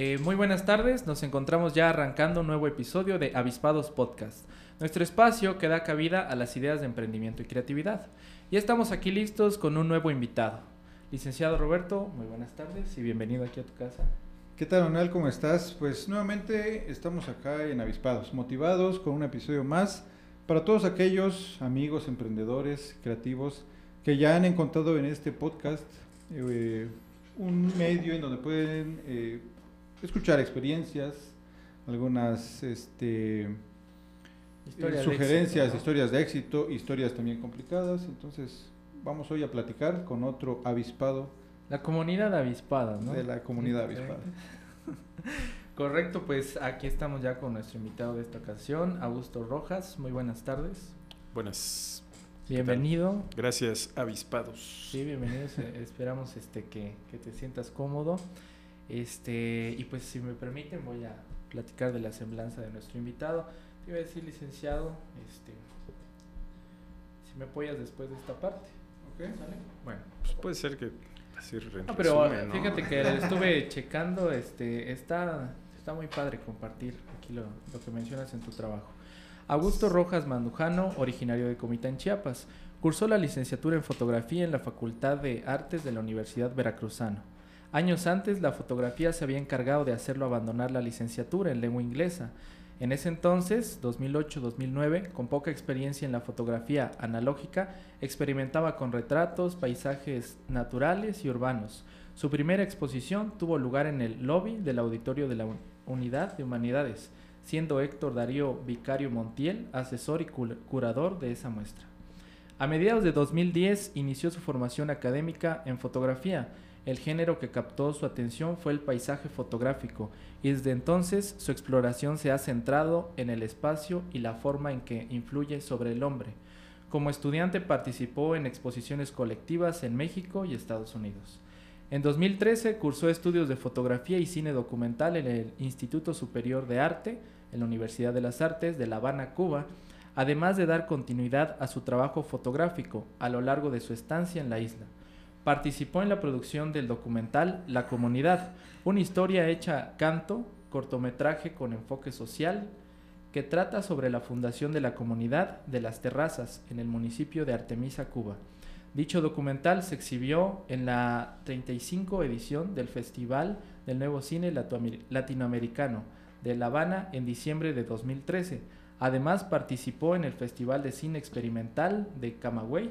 Eh, muy buenas tardes, nos encontramos ya arrancando un nuevo episodio de Avispados Podcast, nuestro espacio que da cabida a las ideas de emprendimiento y creatividad. Y estamos aquí listos con un nuevo invitado. Licenciado Roberto, muy buenas tardes y bienvenido aquí a tu casa. ¿Qué tal, Manuel? ¿Cómo estás? Pues nuevamente estamos acá en Avispados, motivados con un episodio más para todos aquellos amigos, emprendedores, creativos que ya han encontrado en este podcast eh, un medio en donde pueden eh, escuchar experiencias, algunas este, sugerencias, historias de éxito, historias también complicadas. Entonces, vamos hoy a platicar con otro avispado. La comunidad avispada, ¿no? De la comunidad avispada. Correcto, pues aquí estamos ya con nuestro invitado de esta ocasión, Augusto Rojas. Muy buenas tardes. Buenas. Bienvenido. Gracias, avispados. Sí, bienvenidos. Esperamos este que, que te sientas cómodo. Este, y pues si me permiten voy a platicar de la semblanza de nuestro invitado. Te iba a decir licenciado, este, si me apoyas después de esta parte. Okay. Bueno, pues puede ser que así no, pero fíjate que estuve checando, este, está, está muy padre compartir aquí lo, lo que mencionas en tu trabajo. Augusto Rojas Mandujano, originario de Comitán, Chiapas, cursó la licenciatura en fotografía en la Facultad de Artes de la Universidad Veracruzano Años antes, la fotografía se había encargado de hacerlo abandonar la licenciatura en lengua inglesa. En ese entonces, 2008-2009, con poca experiencia en la fotografía analógica, experimentaba con retratos, paisajes naturales y urbanos. Su primera exposición tuvo lugar en el lobby del auditorio de la Unidad de Humanidades, siendo Héctor Darío Vicario Montiel asesor y curador de esa muestra. A mediados de 2010 inició su formación académica en fotografía, el género que captó su atención fue el paisaje fotográfico y desde entonces su exploración se ha centrado en el espacio y la forma en que influye sobre el hombre. Como estudiante participó en exposiciones colectivas en México y Estados Unidos. En 2013 cursó estudios de fotografía y cine documental en el Instituto Superior de Arte, en la Universidad de las Artes de La Habana, Cuba, además de dar continuidad a su trabajo fotográfico a lo largo de su estancia en la isla. Participó en la producción del documental La Comunidad, una historia hecha canto, cortometraje con enfoque social, que trata sobre la fundación de la comunidad de las terrazas en el municipio de Artemisa, Cuba. Dicho documental se exhibió en la 35 edición del Festival del Nuevo Cine Latinoamericano de La Habana en diciembre de 2013. Además participó en el Festival de Cine Experimental de Camagüey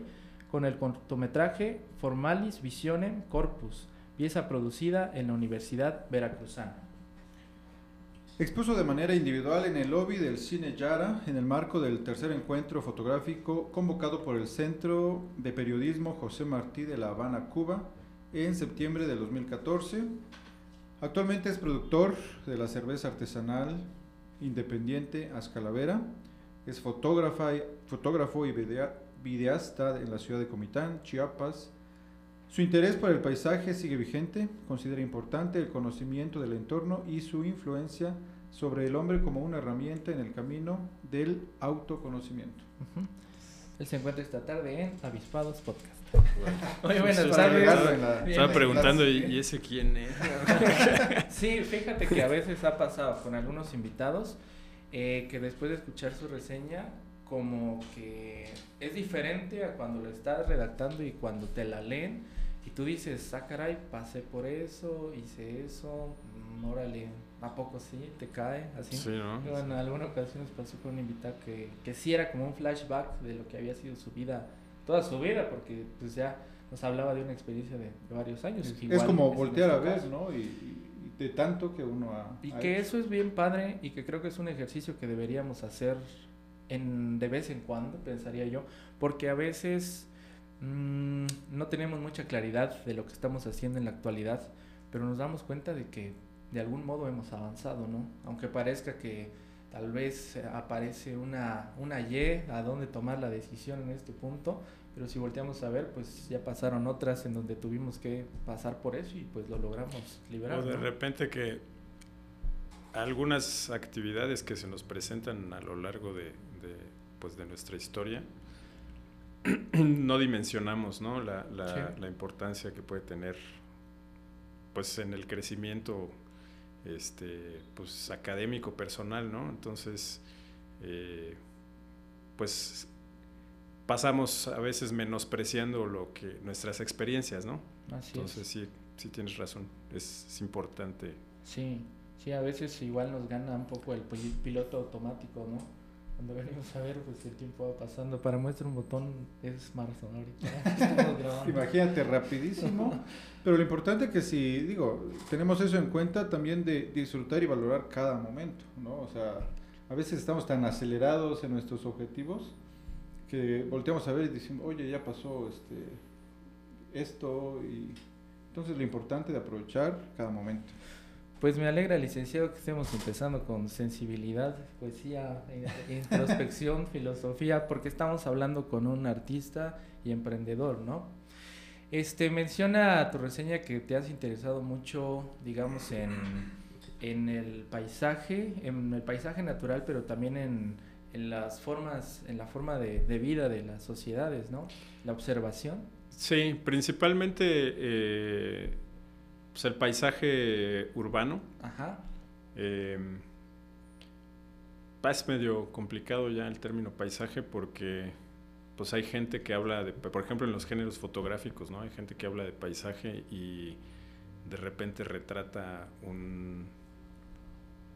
con el cortometraje Formalis Visionem Corpus, pieza producida en la Universidad Veracruzana. Expuso de manera individual en el lobby del Cine Yara en el marco del tercer encuentro fotográfico convocado por el Centro de Periodismo José Martí de La Habana, Cuba, en septiembre de 2014. Actualmente es productor de la cerveza artesanal independiente Ascalavera, es fotógrafo y videasta en la ciudad de Comitán, Chiapas. Su interés por el paisaje sigue vigente, considera importante el conocimiento del entorno y su influencia sobre el hombre como una herramienta en el camino del autoconocimiento. Él se encuentra esta tarde en Avispados Podcast. Muy buenas tardes. Estaba preguntando, ¿y ese quién es? sí, fíjate que a veces ha pasado con algunos invitados eh, que después de escuchar su reseña como que es diferente a cuando lo estás redactando y cuando te la leen y tú dices, ah, caray, pasé por eso, hice eso, mm, órale, ¿a poco sí? ¿Te cae? Así. Sí, ¿no? en alguna ocasión nos pasó con un invitado que, que sí era como un flashback de lo que había sido su vida, toda su vida, porque pues ya nos hablaba de una experiencia de, varios años. Es, como voltear a ver, ¿no? Y, de tanto que uno ha... Y que eso es bien padre y que creo que es un ejercicio que deberíamos hacer en, de vez en cuando, pensaría yo, porque a veces mm, no tenemos mucha claridad de lo que estamos haciendo en la actualidad, pero nos damos cuenta de que de algún modo hemos avanzado, ¿no? Aunque parezca que tal vez aparece una, una Y a dónde tomar la decisión en este punto, pero si volteamos a ver, pues ya pasaron otras en donde tuvimos que pasar por eso y pues lo logramos liberar. O de repente que algunas actividades que se nos presentan a lo largo de, pues de nuestra historia, no dimensionamos ¿no? La, la, importancia que puede tener pues en el crecimiento este, pues, académico, personal, ¿no? Entonces, eh, pues pasamos a veces menospreciando lo que nuestras experiencias, ¿no? Entonces sí, sí tienes razón, es, importante. Sí, sí, a veces igual nos gana un poco el piloto automático, ¿no? Cuando venimos a ver, pues el tiempo va pasando. Para muestra un botón es marzo ahorita. Imagínate, rapidísimo. Pero lo importante es que si, digo, tenemos eso en cuenta también de disfrutar y valorar cada momento, ¿no? O sea, a veces estamos tan acelerados en nuestros objetivos que volteamos a ver y decimos, oye, ya pasó este, esto y entonces lo importante de aprovechar cada momento. Pues me alegra, licenciado, que estemos empezando con sensibilidad, poesía, introspección, filosofía, porque estamos hablando con un artista y emprendedor, ¿no? Este, menciona tu reseña que te has interesado mucho, digamos, en, en el paisaje, en el paisaje natural, pero también en, en las formas, en la forma de, de, vida de las sociedades, ¿no? La observación. Sí, principalmente eh, pues el paisaje urbano. Ajá. Eh, es medio complicado ya el término paisaje porque pues hay gente que habla de, por ejemplo en los géneros fotográficos, ¿no? Hay gente que habla de paisaje y de repente retrata un,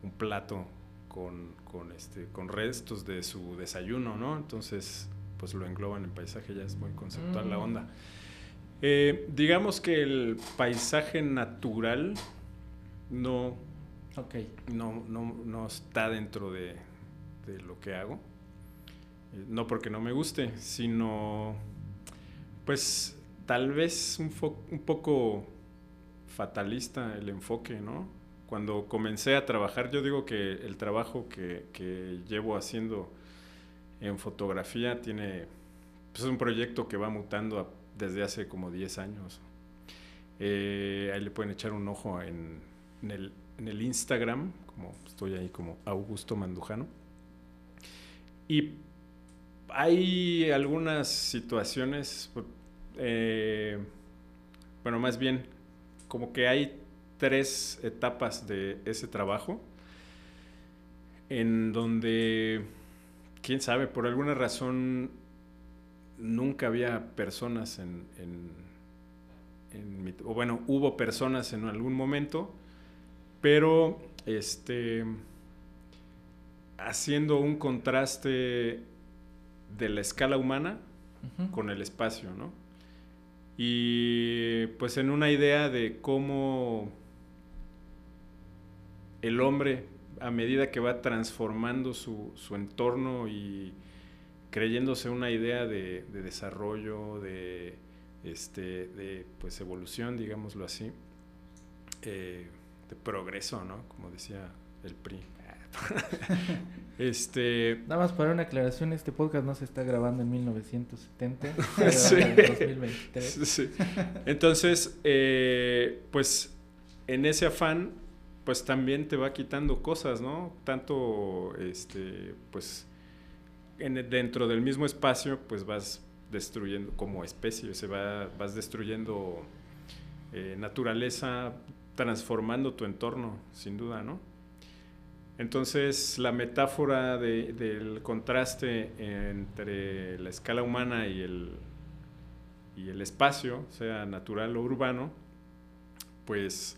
un plato con, con, este, con restos de su desayuno, ¿no? Entonces, pues lo engloban en paisaje, ya es muy conceptual la mm. onda. Eh, digamos que el paisaje natural no, no, no, no, está dentro de, de, lo que hago. Eh, no porque no me guste, sino pues tal vez un, un poco fatalista el enfoque, ¿no? Cuando comencé a trabajar, yo digo que el trabajo que, que llevo haciendo en fotografía tiene, pues es un proyecto que va mutando a desde hace como 10 años. Eh, ahí le pueden echar un ojo en, el, Instagram, como estoy ahí como Augusto Mandujano. Y hay algunas situaciones, eh, bueno, más bien, como que hay tres etapas de ese trabajo, en donde, quién sabe, por alguna razón nunca había personas en, en, o bueno, hubo personas en algún momento, pero este, haciendo un contraste de la escala humana con el espacio, ¿no? Y pues en una idea de cómo el hombre, a medida que va transformando su, su entorno y creyéndose una idea de, desarrollo, de, este, de pues, evolución, digámoslo así, eh, de progreso, ¿no? Como decía el PRI. este nada más para una aclaración este podcast no se está grabando en 1970 sí. en 2023 sí. entonces eh, pues en ese afán pues también te va quitando cosas no tanto este pues dentro del mismo espacio, pues vas destruyendo como especie, se va, vas destruyendo eh, naturaleza, transformando tu entorno, sin duda, ¿no? Entonces, la metáfora del contraste entre la escala humana y el, y el espacio, sea natural o urbano, pues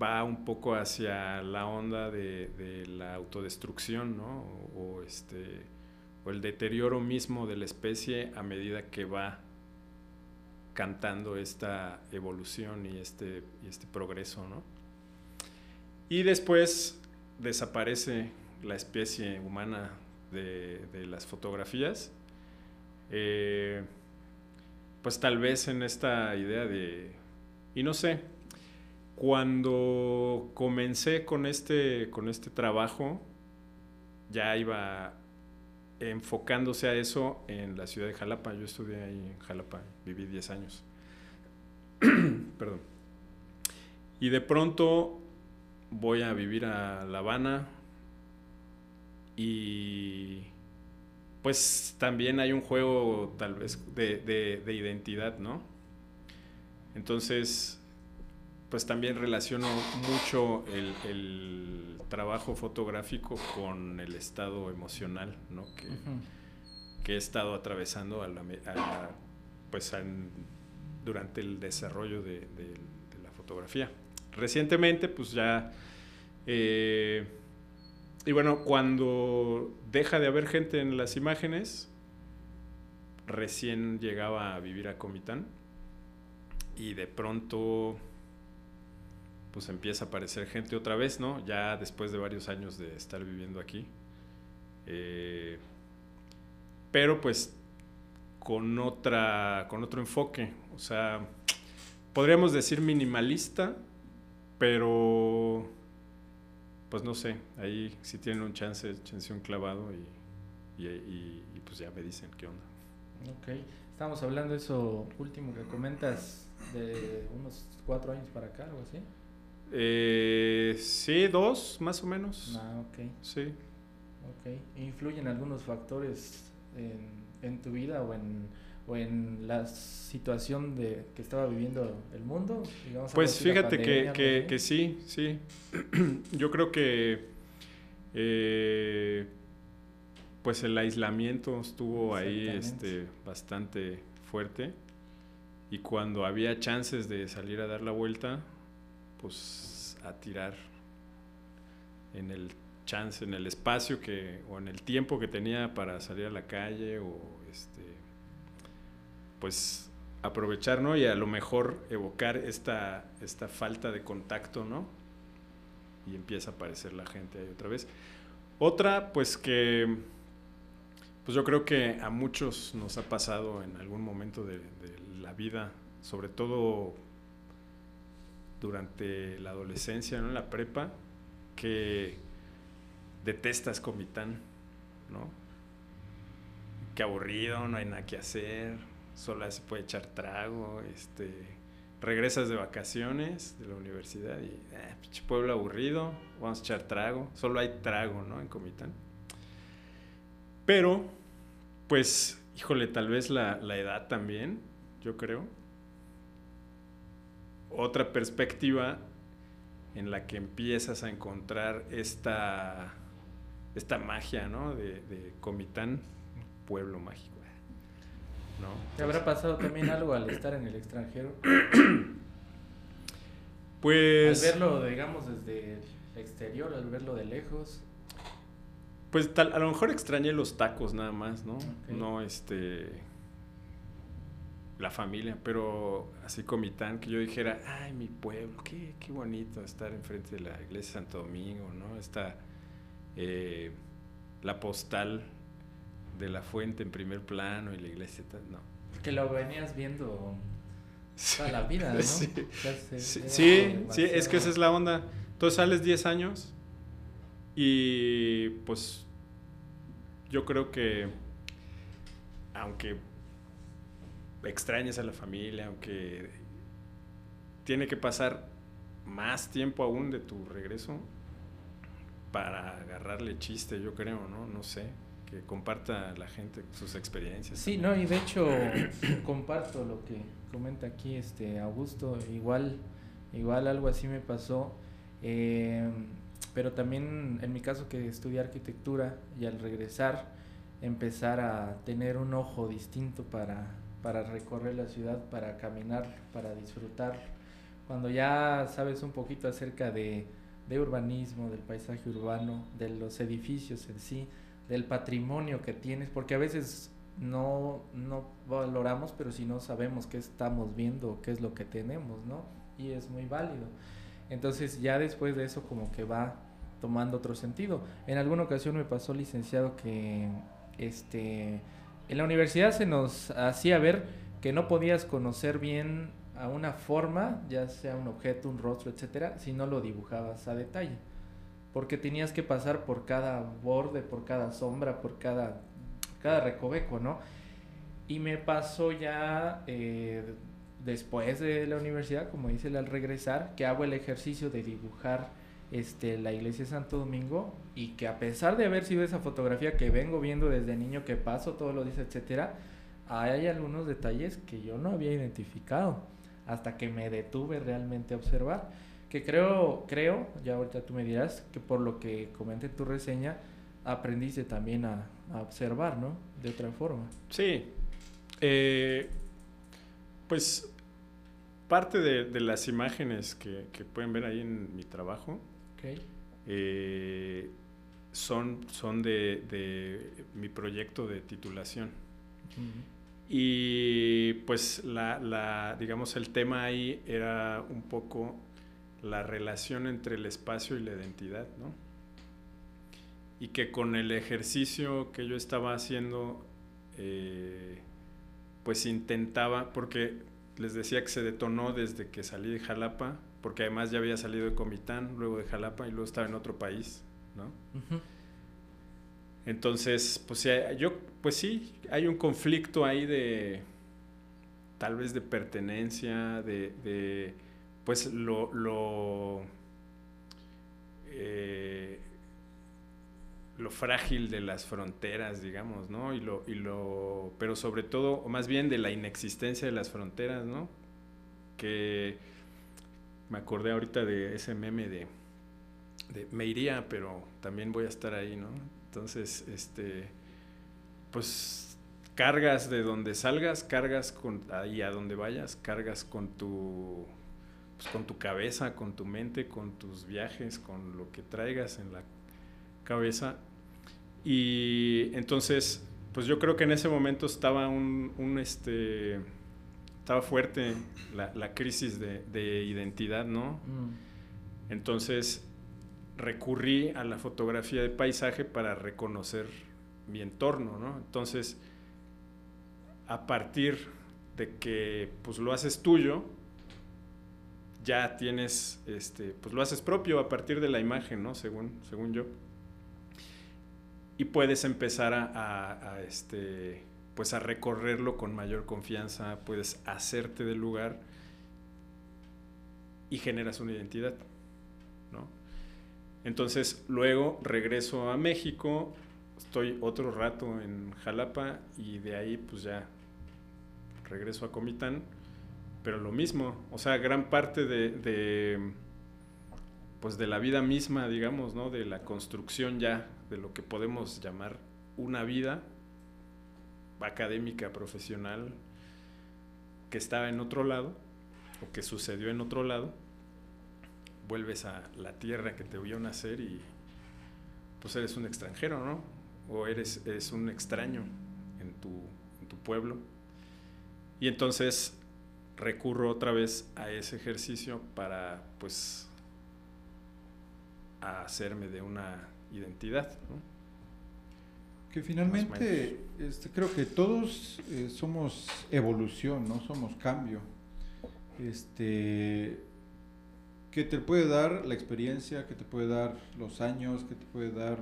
va un poco hacia la onda de, la autodestrucción, ¿no? o este, o el deterioro mismo de la especie a medida que va cantando esta evolución y este, este progreso, ¿no? Y después desaparece la especie humana de, las fotografías, eh, pues tal vez en esta idea de, y no sé, cuando comencé con este, con este trabajo, ya iba enfocándose a eso en la ciudad de Jalapa. Yo estudié ahí en Jalapa, viví 10 años. Perdón. Y de pronto voy a vivir a La Habana y pues también hay un juego tal vez de, de identidad, ¿no? Entonces pues también relaciono mucho el, trabajo fotográfico con el estado emocional ¿no? que, he estado atravesando a la, pues durante el desarrollo de, la fotografía. Recientemente, pues ya... Eh, y bueno, cuando deja de haber gente en las imágenes, recién llegaba a vivir a Comitán y de pronto pues empieza a aparecer gente otra vez, ¿no? Ya después de varios años de estar viviendo aquí. Eh, pero pues con otra, con otro enfoque. O sea, podríamos decir minimalista, pero pues no sé, ahí si tienen un chance, échense un clavado y, y, pues ya me dicen qué onda. Ok, estamos hablando de eso último que comentas de unos cuatro años para acá, algo así. Eh, sí, dos, más o menos. Ah, ok. Sí. Ok. ¿Influyen algunos factores en, tu vida o en, o en la situación de que estaba viviendo el mundo? pues fíjate que, que, sí, sí. Yo creo que eh, pues el aislamiento estuvo ahí este, bastante fuerte y cuando había chances de salir a dar la vuelta, pues a tirar en el chance, en el espacio que, o en el tiempo que tenía para salir a la calle o este, pues aprovechar, ¿no? Y a lo mejor evocar esta, esta falta de contacto, ¿no? Y empieza a aparecer la gente ahí otra vez. Otra, pues que, pues yo creo que a muchos nos ha pasado en algún momento de, de la vida, sobre todo durante la adolescencia, ¿no? En la prepa, que detestas Comitán, ¿no? Qué aburrido, no hay nada que hacer, solo se puede echar trago, este, regresas de vacaciones de la universidad y, eh, pueblo aburrido, vamos a echar trago, solo hay trago, ¿no? En Comitán. Pero, pues, híjole, tal vez la, la edad también, yo creo, otra perspectiva en la que empiezas a encontrar esta, esta magia, ¿no? De, Comitán, pueblo mágico. ¿no? ¿Te habrá pasado también algo al estar en el extranjero? Pues... Al verlo, digamos, desde el exterior, al verlo de lejos. Pues tal, a lo mejor extrañé los tacos nada más, ¿no? No, este la familia, pero así Comitán, que yo dijera, ay, mi pueblo, qué, qué bonito estar enfrente de la iglesia de Santo Domingo, ¿no? Está eh, la postal de la fuente en primer plano y la iglesia, no. Que lo venías viendo toda la vida, ¿no? Sí, sí, sí, es que esa es la onda. Entonces sales 10 años y pues yo creo que aunque extrañas a la familia, aunque tiene que pasar más tiempo aún de tu regreso para agarrarle chiste, yo creo, ¿no? No sé, que comparta la gente sus experiencias. Sí, no, y de hecho comparto lo que comenta aquí este Augusto, igual, igual algo así me pasó, eh, pero también en mi caso que estudié arquitectura y al regresar empezar a tener un ojo distinto para para recorrer la ciudad, para caminar, para disfrutar. Cuando ya sabes un poquito acerca de, urbanismo, del paisaje urbano, de los edificios en sí, del patrimonio que tienes, porque a veces no, no valoramos, pero si no sabemos qué estamos viendo, qué es lo que tenemos, ¿no? Y es muy válido. Entonces ya después de eso como que va tomando otro sentido. En alguna ocasión me pasó licenciado que este en la universidad se nos hacía ver que no podías conocer bien a una forma, ya sea un objeto, un rostro, etcétera, si no lo dibujabas a detalle. Porque tenías que pasar por cada borde, por cada sombra, por cada, cada recoveco, ¿no? Y me pasó ya eh, después de la universidad, como dice al regresar, que hago el ejercicio de dibujar este, la iglesia de Santo Domingo y que a pesar de haber sido esa fotografía que vengo viendo desde niño que paso todos los días, etcétera, hay algunos detalles que yo no había identificado hasta que me detuve realmente a observar. Que creo, creo, ya ahorita tú me dirás, que por lo que comenté en tu reseña, aprendiste también a, observar, ¿no? De otra forma. Sí. Eh, pues parte de, las imágenes que, pueden ver ahí en mi trabajo eh, son, son de, mi proyecto de titulación. Y pues la, digamos, el tema ahí era un poco la relación entre el espacio y la identidad, ¿no? Y que con el ejercicio que yo estaba haciendo, eh, pues intentaba, porque les decía que se detonó desde que salí de Jalapa, porque además ya había salido de Comitán, luego de Jalapa y luego estaba en otro país, ¿no? Entonces, pues yo, pues sí, hay un conflicto ahí de, tal vez de pertenencia, de, pues lo, lo, eh, lo frágil de las fronteras, digamos, ¿no? Y lo, y lo, pero sobre todo, o más bien de la inexistencia de las fronteras, ¿no? Que me acordé ahorita de ese meme de, de me iría, pero también voy a estar ahí, ¿no? Entonces, este, pues cargas de donde salgas, cargas con ahí a donde vayas, cargas con tu pues, con tu cabeza, con tu mente, con tus viajes, con lo que traigas en la cabeza. Y entonces, pues yo creo que en ese momento estaba un, este estaba fuerte la, crisis de, identidad, ¿no? Mm. Entonces, recurrí a la fotografía de paisaje para reconocer mi entorno, ¿no? Entonces, a partir de que pues lo haces tuyo, ya tienes, este, pues lo haces propio a partir de la imagen, ¿no? Según, según yo. Y puedes empezar a, este, pues a recorrerlo con mayor confianza, puedes hacerte del lugar y generas una identidad, ¿no? Entonces luego regreso a México, estoy otro rato en Jalapa y de ahí pues ya regreso a Comitán, pero lo mismo, o sea, gran parte de, pues de la vida misma, digamos, ¿no? De la construcción ya de lo que podemos llamar una vida académica, profesional, que estaba en otro lado o que sucedió en otro lado, vuelves a la tierra que te vio nacer y pues eres un extranjero, ¿no? O eres, un extraño en tu, en tu pueblo. Y entonces recurro otra vez a ese ejercicio para pues hacerme de una identidad, ¿no? Que finalmente este, creo que todos eh, somos evolución, no somos cambio. Este, que te puede dar la experiencia, que te puede dar los años, que te puede dar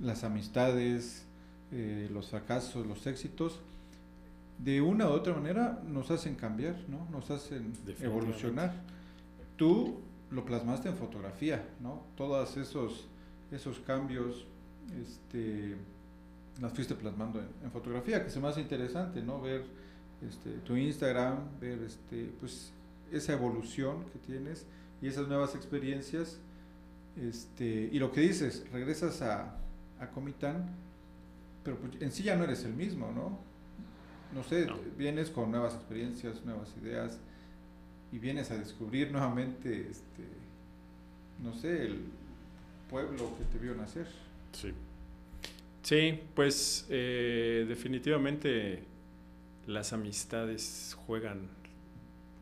las amistades, eh, los fracasos, los éxitos, de una u otra manera nos hacen cambiar, ¿no? Nos hacen evolucionar. Tú lo plasmaste en fotografía, ¿no? Todos esos, esos cambios, este, las fuiste plasmando en, fotografía, que se me hace interesante, ¿no? Ver este, tu Instagram, ver este, pues, esa evolución que tienes y esas nuevas experiencias. Este, y lo que dices, regresas a, a Comitán, pero pues en sí ya no eres el mismo, ¿no? No sé, vienes con nuevas experiencias, nuevas ideas y vienes a descubrir nuevamente, este, no sé, el pueblo que te vio nacer. Sí. Sí, pues eh, definitivamente las amistades juegan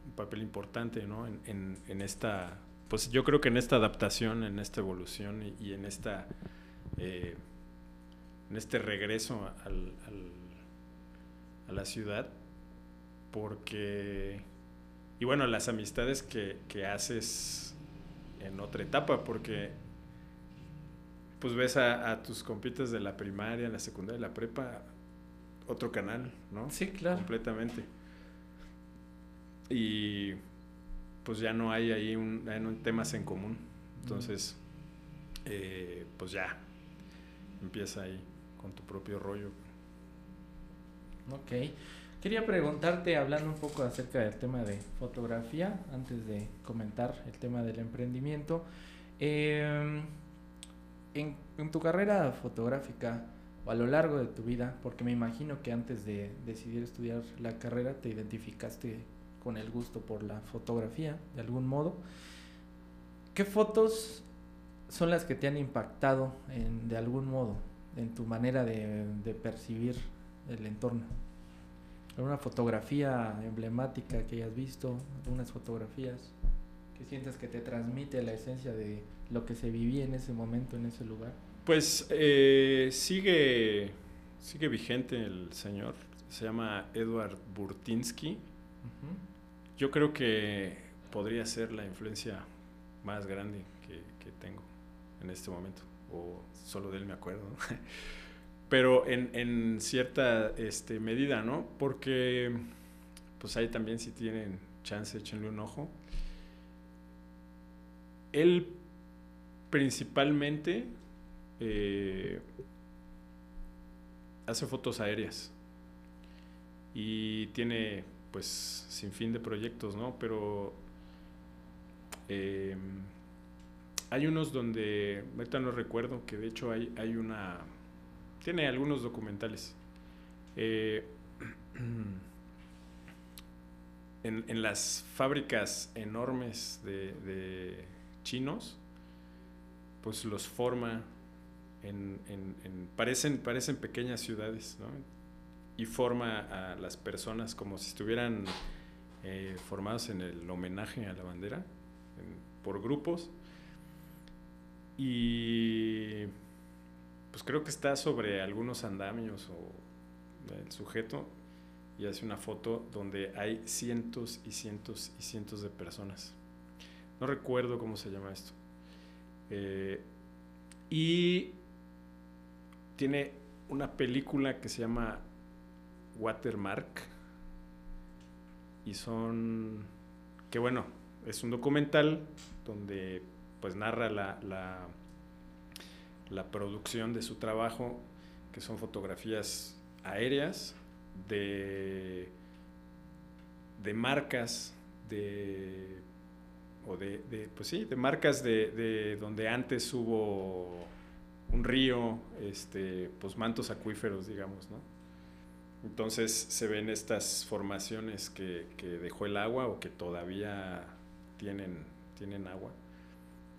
un papel importante ¿no? en, en, esta, pues yo creo que en esta adaptación, en esta evolución y, en esta eh, en este regreso al, a la ciudad, porque y bueno, las amistades que, que haces en otra etapa, porque pues ves a, a, tus compitas de la primaria, la secundaria, la prepa, otro canal, ¿no? Sí, claro. Completamente. Y pues ya no hay ahí un, no temas en común. Entonces, eh, pues ya, empieza ahí con tu propio rollo. Ok. Quería preguntarte, hablando un poco acerca del tema de fotografía, antes de comentar el tema del emprendimiento. Eh, en, tu carrera fotográfica o a lo largo de tu vida, porque me imagino que antes de decidir estudiar la carrera te identificaste con el gusto por la fotografía, de algún modo. ¿Qué fotos son las que te han impactado de algún modo en tu manera de, de percibir el entorno? ¿Alguna fotografía emblemática que hayas visto? ¿Algunas fotografías que sientes que te transmite la esencia de lo que se vivía en ese momento, en ese lugar? Pues eh, sigue, sigue vigente el señor, se llama Edward Burtinsky. Uh -huh. Yo creo que podría ser la influencia más grande que, que, tengo en este momento, o solo de él me acuerdo. ¿no? Pero en, en cierta este, medida, ¿no? Porque pues ahí también si tienen chance, échenle un ojo. Él principalmente eh, hace fotos aéreas y tiene pues sin fin de proyectos, ¿no? Pero eh, hay unos donde, ahorita no recuerdo, que de hecho hay, hay una, tiene algunos documentales. Eh, en, en, las fábricas enormes de, de chinos, pues los forma en, en, en, parecen, parecen pequeñas ciudades, ¿no? Y forma a las personas como si estuvieran eh, formados en el homenaje a la bandera, por grupos. Y pues creo que está sobre algunos andamios o el sujeto y hace una foto donde hay cientos y cientos y cientos de personas. No recuerdo cómo se llama esto. Eh, y tiene una película que se llama Watermark. Y son. Que bueno, es un documental donde pues narra la, la, la producción de su trabajo, que son fotografías aéreas de, de marcas de o de, pues sí, de marcas de, de, donde antes hubo un río, este, pues mantos acuíferos, digamos, ¿no? Entonces se ven estas formaciones que, que dejó el agua o que todavía tienen, tienen agua.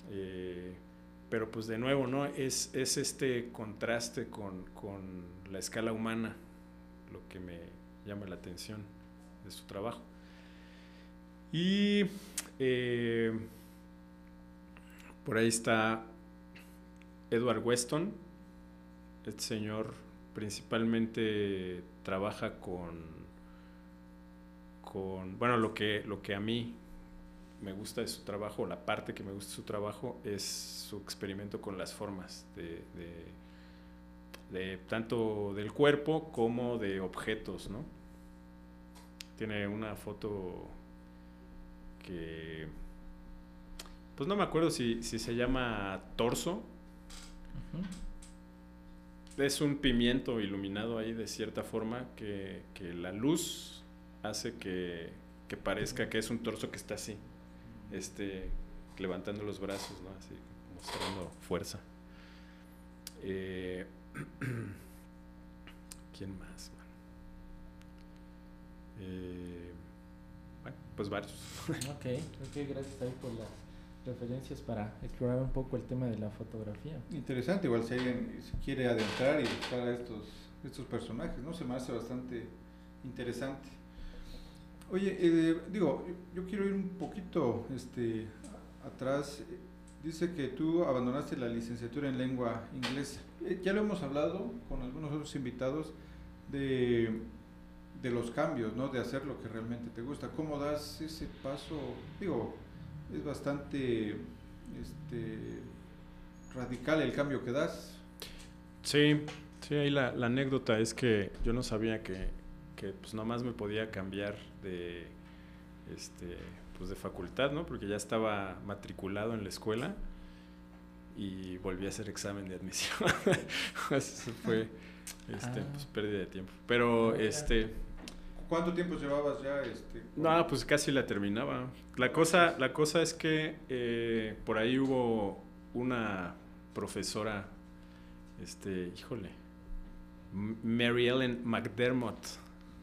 Eh, pero pues de nuevo, ¿no? Es, es este contraste con, con, la escala humana lo que me llama la atención de su trabajo. Y eh, por ahí está Edward Weston. Este señor principalmente trabaja con, con bueno, lo que, lo que a mí me gusta de su trabajo, la parte que me gusta de su trabajo es su experimento con las formas de, de, de tanto del cuerpo como de objetos, ¿no? Tiene una foto que pues no me acuerdo si, si se llama torso. Uh -huh. Es un pimiento iluminado ahí de cierta forma que, que la luz hace que, que, parezca que es un torso que está así, este, levantando los brazos, ¿no? Así, mostrando fuerza. Eh, ¿Quién más? Eh, bueno, pues varios. Ok, ok, gracias ahí por las referencias para explorar un poco el tema de la fotografía. Interesante, igual si alguien se quiere adentrar y buscar a estos, estos personajes, ¿no? Se me hace bastante interesante. Oye, eh, digo, yo quiero ir un poquito este, atrás. Dice que tú abandonaste la licenciatura en lengua inglesa. Eh, ya lo hemos hablado con algunos otros invitados de, de los cambios, ¿no? De hacer lo que realmente te gusta. ¿Cómo das ese paso? Digo, es bastante este, radical el cambio que das. Sí, sí, ahí la, la anécdota es que yo no sabía que, que pues más me podía cambiar de, este, pues de facultad, ¿no? Porque ya estaba matriculado en la escuela y volví a hacer examen de admisión. Eso fue este, pues, ah. pérdida de tiempo. Pero este ¿Cuánto tiempo llevabas ya? Este, no, pues casi la terminaba. La cosa, la cosa es que eh, por ahí hubo una profesora, este, híjole, Mary Ellen McDermott.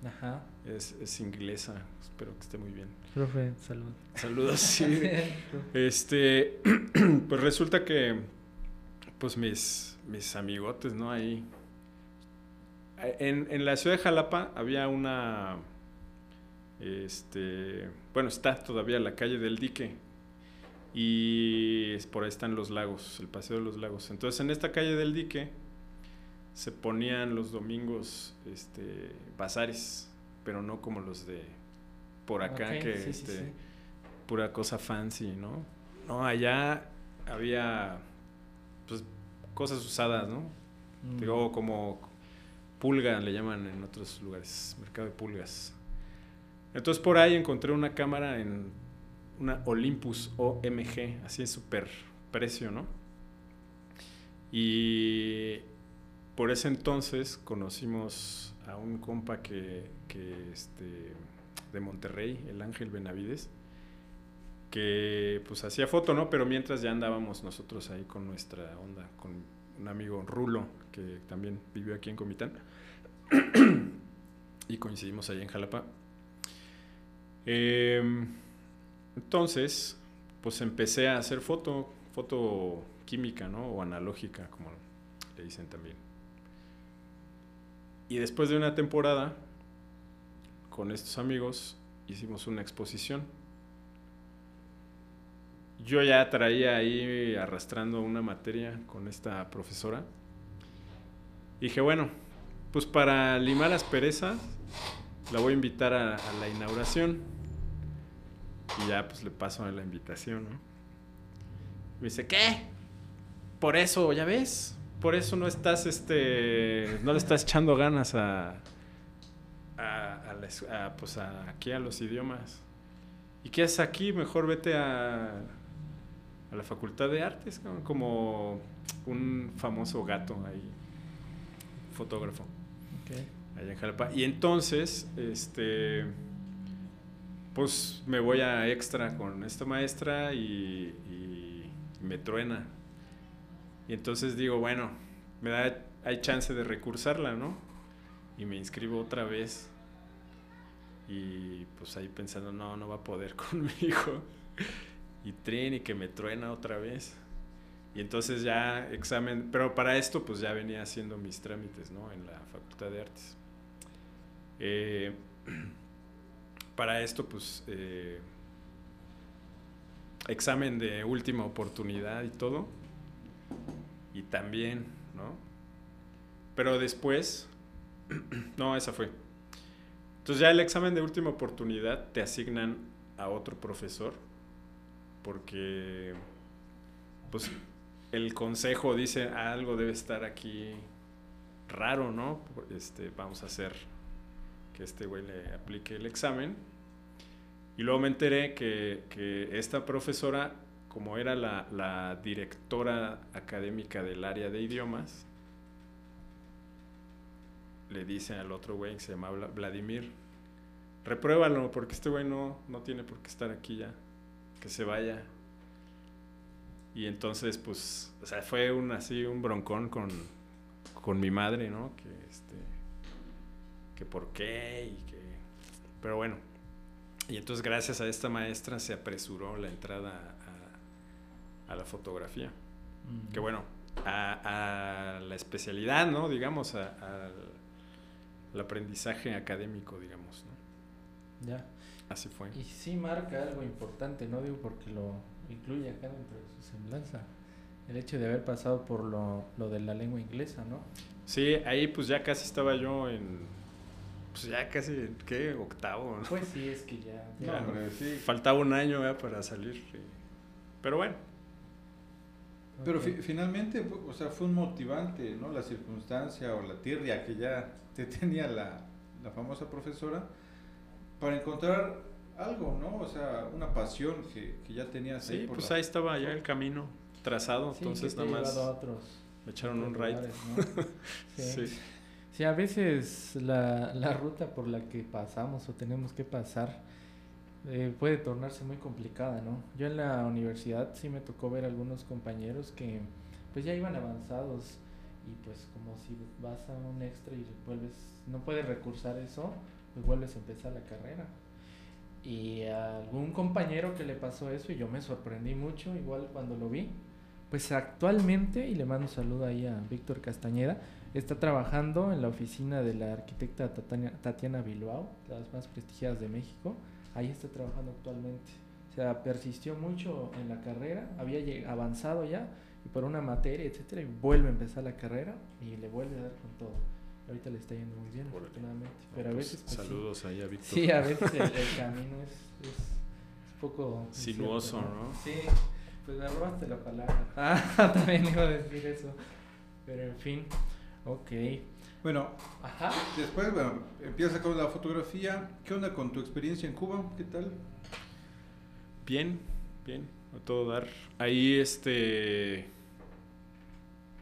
Ajá. Es, es inglesa, espero que esté muy bien. Profe, salud. Saludos, sí. este, pues resulta que, pues mis, mis amigotes, ¿no? Ahí en, en, la ciudad de Jalapa había una, este, bueno, está todavía la calle del dique y por ahí están los lagos, el paseo de los lagos. Entonces en esta calle del dique se ponían los domingos este, bazares, pero no como los de por acá, que este, pura cosa fancy, ¿no? No, allá había pues cosas usadas, ¿no? Mm. Digo, como pulga le llaman en otros lugares, mercado de pulgas. Entonces por ahí encontré una cámara en una Olympus OMG, así es súper precio, ¿no? Y por ese entonces conocimos a un compa que, este, de Monterrey, el Ángel Benavides, que pues hacía foto, ¿no? Pero mientras ya andábamos nosotros ahí con nuestra onda, con un amigo Rulo, que también vivió aquí en Comitán. y coincidimos ahí en Jalapa. Em, entonces, pues empecé a hacer foto, foto química, ¿no? O analógica, como le dicen también. Y después de una temporada, con estos amigos, hicimos una exposición. Yo ya traía ahí arrastrando una materia con esta profesora. Dije, bueno, pues para limar las perezas, la voy a invitar a, la inauguración. Y ya pues le paso la invitación, ¿no? Me dice, ¿qué? Por eso, ¿ya ves? Por eso no estás, este, no le estás echando ganas a, a, pues aquí a los idiomas. ¿Y qué haces aquí? Mejor vete a, a la Facultad de Artes, como un famoso gato ahí, fotógrafo. Allá en Jalapa. Y entonces, este, pues me voy a extra con esta maestra y, me truena. Y entonces digo, bueno, me da, hay chance de recursarla, ¿no? Y me inscribo otra vez. Y pues ahí pensando, no, no va a poder conmigo. y tren y que me truena otra vez. Y entonces ya examen, pero para esto pues ya venía haciendo mis trámites, ¿no? En la Facultad de Artes. Eh, para esto pues eh, examen de última oportunidad y todo. Y también, ¿no? Pero después, no, esa fue. Entonces ya el examen de última oportunidad te asignan a otro profesor porque pues el consejo dice algo debe estar aquí raro, ¿no? Este, vamos a hacer que este güey le aplique el examen. Y luego me enteré que, esta profesora, como era la, directora académica del área de idiomas, le dice al otro güey que se llama Vladimir, repruébalo porque este güey no, no tiene por qué estar aquí ya, que se vaya. Y entonces, pues, o sea, fue un así, un broncón con, con mi madre, ¿no? Que este, que por qué y que... Pero bueno, y entonces gracias a esta maestra se apresuró la entrada a, la fotografía. Que bueno, a, la especialidad, ¿no? Digamos, al aprendizaje académico, digamos, ¿no? Ya. Así fue. Y sí marca algo importante, ¿no? Digo, porque lo incluye acá dentro de su semblanza. El hecho de haber pasado por lo, lo de la lengua inglesa, ¿no? Sí, ahí pues ya casi estaba yo en, pues ya casi, ¿qué? Octavo, ¿no? Pues sí, es que ya... Faltaba un año para salir. Pero bueno. Pero finalmente, o sea, fue un motivante, ¿no? La circunstancia o la tirria que ya te tenía la, la famosa profesora para encontrar algo, ¿no? O sea, una pasión que, que ya tenías ahí. Sí, pues ahí estaba ya el camino trazado, entonces nada más me echaron un ride. sí. sí. a veces la, la, ruta por la que pasamos o tenemos que pasar eh, puede tornarse muy complicada, ¿no? Yo en la universidad sí me tocó ver algunos compañeros que pues ya iban avanzados y pues como si vas a un extra y vuelves, no puedes recursar eso, pues vuelves a empezar la carrera. Y a algún compañero que le pasó eso y yo me sorprendí mucho, igual cuando lo vi, pues actualmente, y le mando un saludo ahí a Víctor Castañeda, está trabajando en la oficina de la arquitecta Tatiana Bilbao, las más prestigiadas de México, ahí está trabajando actualmente. O sea, persistió mucho en la carrera, había avanzado ya, y por una materia, etcétera, y vuelve a empezar la carrera y le vuelve a dar con todo. Ahorita le está yendo muy bien, afortunadamente. Pero a pues, veces. Pues, saludos ahí a Víctor. Sí, a veces el, camino es, es, un poco. Sinuoso, ¿no? Sí, pues me robaste la palabra. Ah, también iba a decir eso. Pero en fin, ok. Bueno, Ajá. después, bueno, empieza con la fotografía. ¿Qué onda con tu experiencia en Cuba? ¿Qué tal? Bien, bien, a todo dar. Ahí, este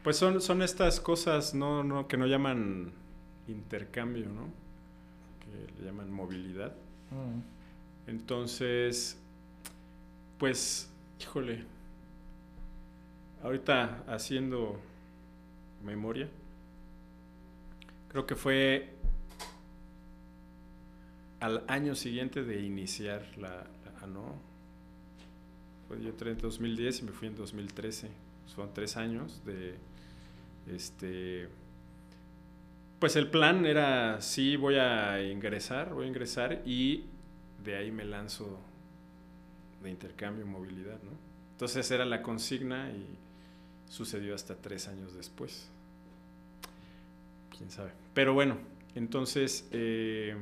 pues son, son estas cosas no, no, que no llaman intercambio, ¿no? Que le llaman movilidad. Mm. Entonces, pues, híjole, ahorita haciendo memoria, creo que fue al año siguiente de iniciar la, la ¿no? Fue, yo entré en 2010 y me fui en 2013. Son tres años de este, pues el plan era, sí, voy a ingresar, voy a ingresar y de ahí me lanzo de intercambio, movilidad, ¿no? Entonces era la consigna y sucedió hasta tres años después. Quién sabe. Pero bueno, entonces, eh,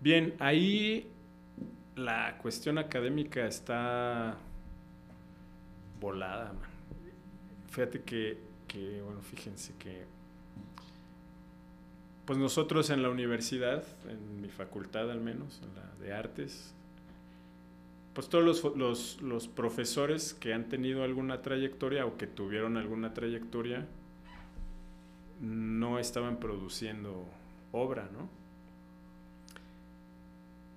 bien, ahí la cuestión académica está volada. Fíjate que que, bueno, fíjense que, pues nosotros en la universidad, en mi facultad al menos, en la de artes, pues todos los, los, los profesores que han tenido alguna trayectoria o que tuvieron alguna trayectoria, no estaban produciendo obra, ¿no?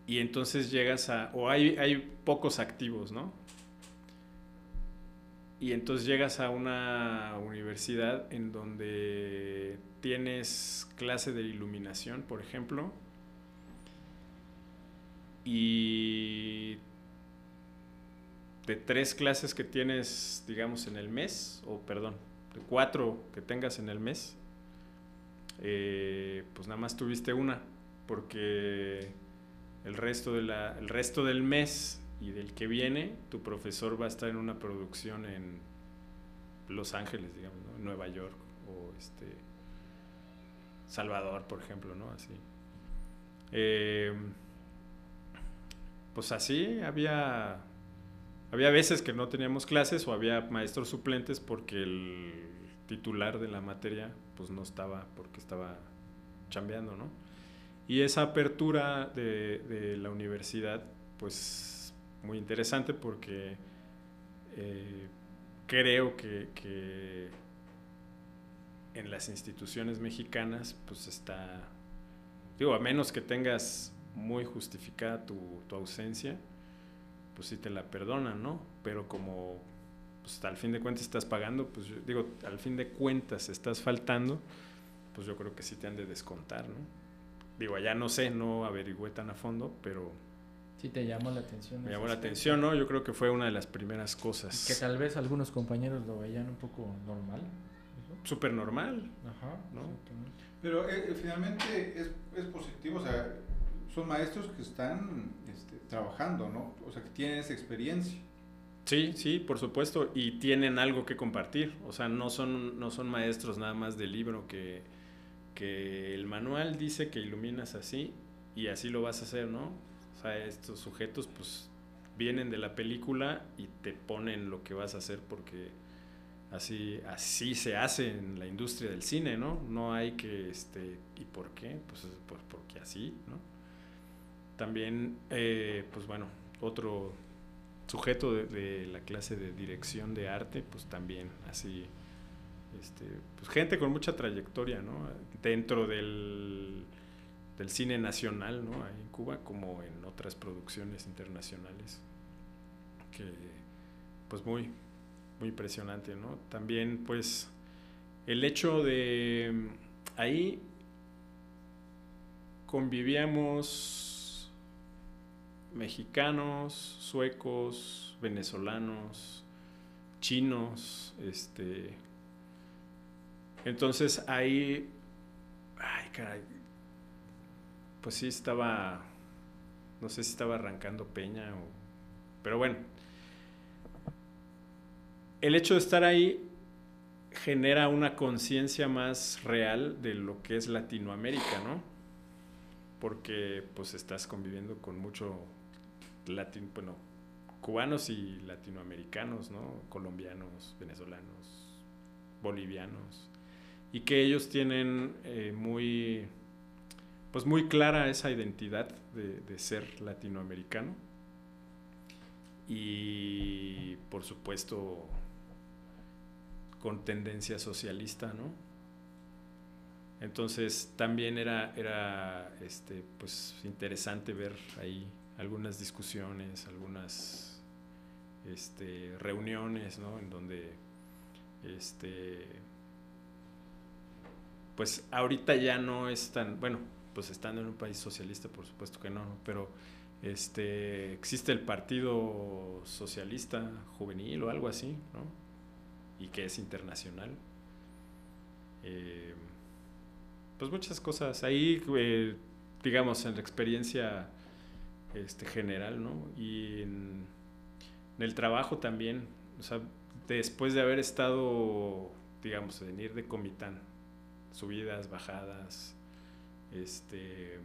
Y entonces llegas a, o hay, hay pocos activos, ¿no? Y entonces llegas a una universidad en donde tienes clase de iluminación, por ejemplo, y de tres clases que tienes, digamos, en el mes, o perdón, de cuatro que tengas en el mes, eh, pues nada más tuviste una, porque el resto, el resto del mes y del que viene, tu profesor va a estar en una producción en Los Ángeles, digamos, en Nueva York o este Salvador, por ejemplo, ¿no? Así. Eh, pues así había había veces que no teníamos clases o había maestros suplentes porque el titular de la materia pues no estaba porque estaba chambeando, ¿no? Y esa apertura de, de la universidad pues muy interesante porque eh, creo que, en las instituciones mexicanas pues está, digo, a menos que tengas muy justificada tu, ausencia, pues sí te la perdonan, ¿no? Pero como pues, al fin de cuentas estás pagando, pues yo digo, al fin de cuentas estás faltando, pues yo creo que sí te han de descontar, ¿no? Digo, allá no sé, no averigüé tan a fondo, pero Sí, te llamó la atención. Me llamó la atención, ¿no? Yo creo que fue una de las primeras cosas. Que tal vez algunos compañeros lo veían un poco normal. Súper normal. Ajá. ¿no? Pero eh, eh, finalmente es, es, positivo, o sea, son maestros que están este, trabajando, ¿no? O sea, que tienen esa experiencia. Sí, sí, por supuesto, y tienen algo que compartir, o sea, no son, no son maestros nada más de libro que, porque el manual dice que iluminas así y así lo vas a hacer, ¿no? O sea, estos sujetos pues vienen de la película y te ponen lo que vas a hacer porque así, así se hace en la industria del cine, ¿no? No hay que, este, ¿y por qué? Pues, pues porque así, ¿no? También, eh, pues bueno, otro sujeto de, la clase de dirección de arte, pues también así, este, pues gente con mucha trayectoria, ¿no? Dentro del, del cine nacional, ¿no? en Cuba, como en otras producciones internacionales, que pues muy, muy impresionante, ¿no? También, pues, el hecho de ahí convivíamos mexicanos, suecos, venezolanos, chinos, este. Entonces ahí, ay, caray, pues sí estaba, no sé si estaba arrancando peña o, pero bueno, el hecho de estar ahí genera una conciencia más real de lo que es Latinoamérica, ¿no? Porque pues estás conviviendo con mucho latino, bueno, cubanos y latinoamericanos, ¿no? Colombianos, venezolanos, bolivianos, y que ellos tienen eh, muy, pues muy clara esa identidad de, ser latinoamericano y por supuesto con tendencia socialista, ¿no? Entonces también era, era este, pues, interesante ver ahí algunas discusiones, algunas este, reuniones, ¿no? En donde, este, pues ahorita ya no es tan, bueno, pues estando en un país socialista, por supuesto que no, pero este, existe el Partido Socialista Juvenil o algo así, ¿no? y que es internacional. Eh, pues muchas cosas. Ahí, eh, digamos, en la experiencia este, general, ¿no? Y en, el trabajo también. O sea, después de haber estado, digamos, en ir de Comitán, subidas, bajadas, este,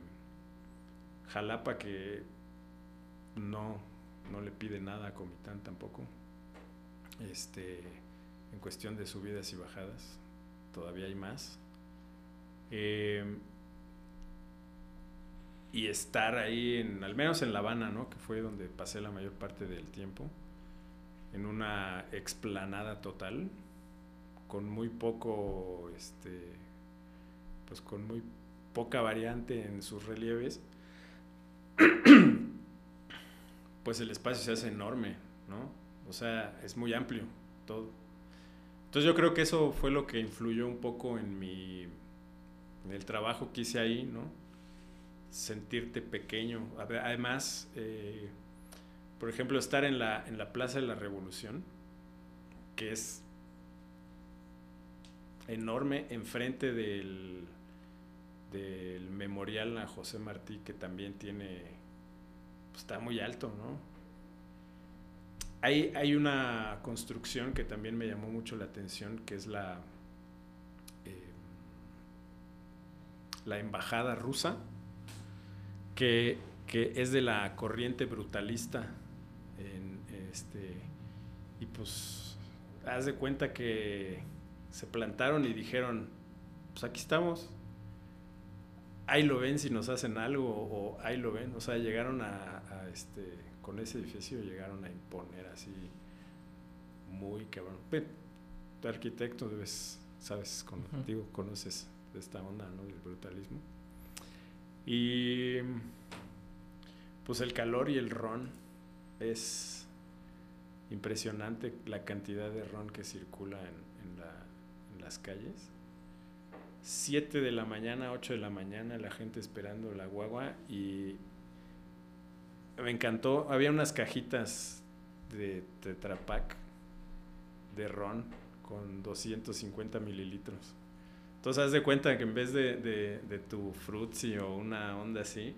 Jalapa que no, no le pide nada a Comitán tampoco. Este, en cuestión de subidas y bajadas. Todavía hay más. Eh, y estar ahí, en, al menos en La Habana, ¿no? que fue donde pasé la mayor parte del tiempo, en una explanada total, con muy poco, este, pues con muy poca variante en sus relieves, pues el espacio se hace enorme, ¿no? O sea, es muy amplio todo. Entonces yo creo que eso fue lo que influyó un poco en mi el trabajo que hice ahí, ¿no? Sentirte pequeño. Además, eh, por ejemplo, estar en la, en la Plaza de la Revolución, que es enorme, enfrente del, del memorial a José Martí, que también tiene, pues, está muy alto, ¿no? Hay, una construcción que también me llamó mucho la atención, que es la, eh, la embajada rusa, que, es de la corriente brutalista. este, y pues, haz de cuenta que se plantaron y dijeron, pues aquí estamos, ahí lo ven si nos hacen algo, o ahí lo ven, o sea, llegaron a, a este con ese edificio llegaron a imponer así muy cabrón. tu arquitecto debes, sabes, contigo conoces esta onda, ¿no? Del brutalismo. Y pues el calor y el ron es impresionante la cantidad de ron que circula en, en las calles. 7 de la mañana, 8 de la mañana, la gente esperando la guagua y me encantó. Había unas cajitas de Tetrapac de ron con 250 mililitros. Entonces, haz de cuenta que en vez de, de, tu frutzi o una onda así,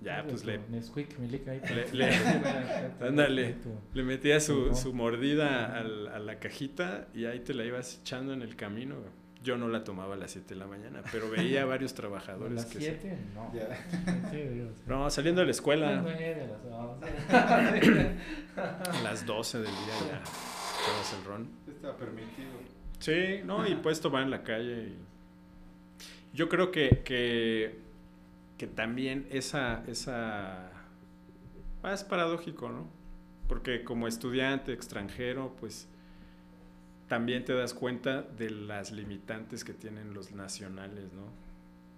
ya, pues le. le, le metía su, su mordida a la cajita y ahí te la ibas echando en el camino. Yo no la tomaba a las 7 de la mañana, pero veía a varios trabajadores ¿A las que... 7? No. No, saliendo de la escuela a las 12 del día ya tomabas el ron. Está permitido. Sí, no, y puedes tomar en la calle. y- Yo creo que, que, que también esa, esa... ah, es paradójico, ¿no? Porque como estudiante extranjero, pues también te das cuenta de las limitantes que tienen los nacionales, ¿no?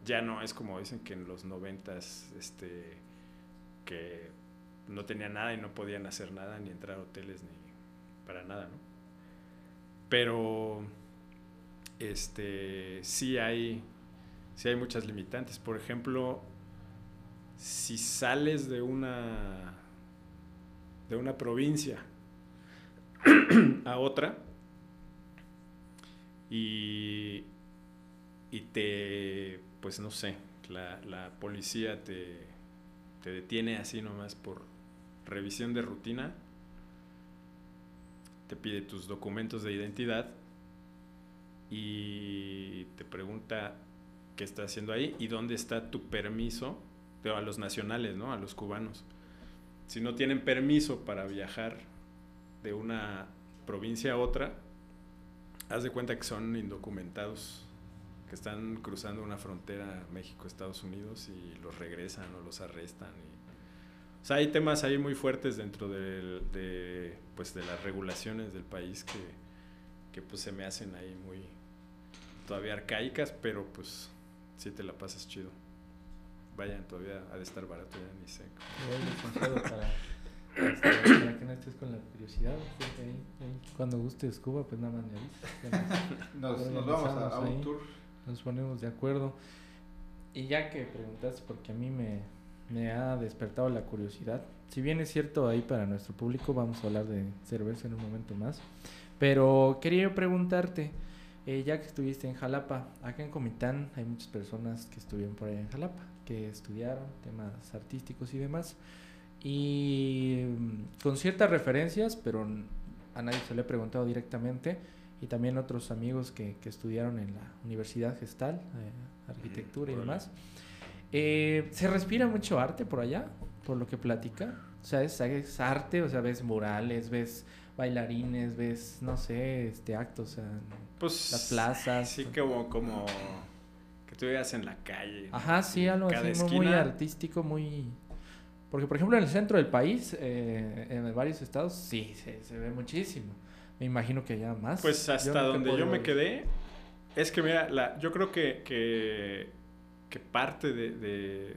Ya no es como dicen que en los noventas, este, que no tenían nada y no podían hacer nada, ni entrar a hoteles, ni para nada, ¿no? Pero este sí hay sí hay muchas limitantes. Por ejemplo, si sales de una de una provincia a otra y, y te pues no sé, la, la policía te, te detiene así nomás por revisión de rutina te pide tus documentos de identidad y te pregunta qué estás haciendo ahí y dónde está tu permiso pero a los nacionales, ¿no? A los cubanos. Si no tienen permiso para viajar de una provincia a otra, haz de cuenta que son indocumentados, que están cruzando una frontera México-Estados Unidos y los regresan o los arrestan. y- o sea, hay temas ahí muy fuertes dentro de, pues, de las regulaciones del país que, que pues se me hacen ahí muy todavía arcaicas, pero pues sí te la pasas chido. Vayan, todavía ha de estar barato, ya ni sé. Para, que no estés con la curiosidad. porque ahí- ahí cuando gustes Cuba, pues nada más me avisas. Nos, nos vamos a, a un tour. Nos ponemos de acuerdo. Y ya que preguntaste, porque a mí me, me ha despertado la curiosidad. Si bien es cierto ahí para nuestro público, vamos a hablar de cerveza en un momento más. Pero quería preguntarte, eh, ya que estuviste en Jalapa, acá en Comitán hay muchas personas que estuvieron por allá en Jalapa, que estudiaron temas artísticos y demás. Y mm, con ciertas referencias, pero a nadie se le he preguntado directamente. Y también otros amigos que, que estudiaron en la Universidad Gestal, eh, arquitectura y órale. demás. Eh, ¿Se respira mucho arte por allá? Por lo que platica. O sea, es, es arte, o sea, ves murales, ves bailarines, ves, no sé, este actos, o sea, Pues las plazas. Sí, como, como que tú veas en la calle. Ajá, sí, algo así muy- muy artístico, muy... Porque, por ejemplo, en el centro del país, eh, en varios estados, sí, se, se ve muchísimo. Me imagino que allá más. Pues Yo hasta he donde yo me quedé, es que mira, la, yo creo que, que, que parte de, de-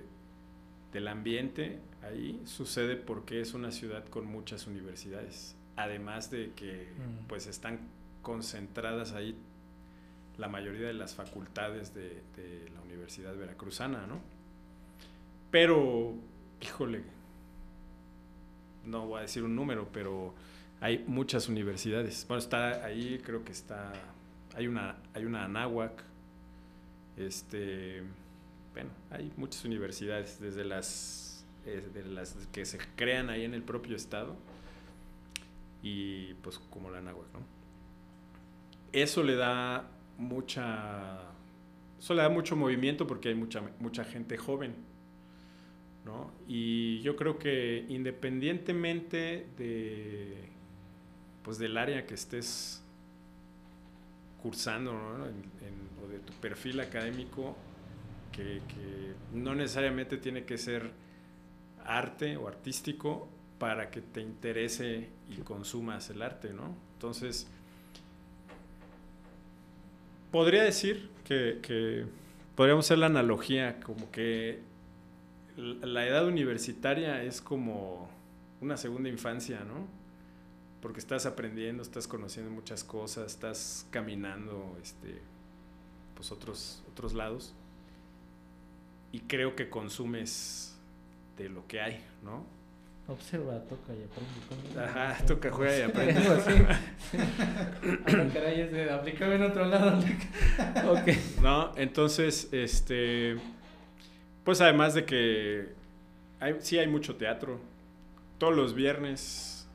del ambiente ahí sucede porque es una ciudad con muchas universidades. Además de que Mm. pues están concentradas ahí la mayoría de las facultades de, de la Universidad Veracruzana, ¿no? Pero, híjole, no voy a decir un número, pero hay muchas universidades. Bueno, está ahí, creo que está, hay una, hay una Anáhuac, este, bueno, hay muchas universidades, desde las, eh, de las que se crean ahí en el propio estado, y pues como la Anáhuac, ¿no? Eso le da mucha, eso le da mucho movimiento porque hay mucha, mucha gente joven, ¿no? Y yo creo que independientemente de, pues del área que estés cursando, o de tu perfil académico, que, que no necesariamente tiene que ser arte o artístico para que te interese y consumas el arte, ¿no? Entonces, podría decir que, que podríamos hacer la analogía como que la edad universitaria es como una segunda infancia, ¿no? Porque estás aprendiendo, estás conociendo muchas cosas, estás caminando, este, pues otros, otros lados. Y creo que consumes de lo que hay, ¿no? Observa, toca y aprende. Ajá, toca, juega y aprende. Algo. Ah, caray, es de aplicarme en otro lado. ok. ¿No? Entonces, este. Pues además de que hay, sí hay mucho teatro. Todos los viernes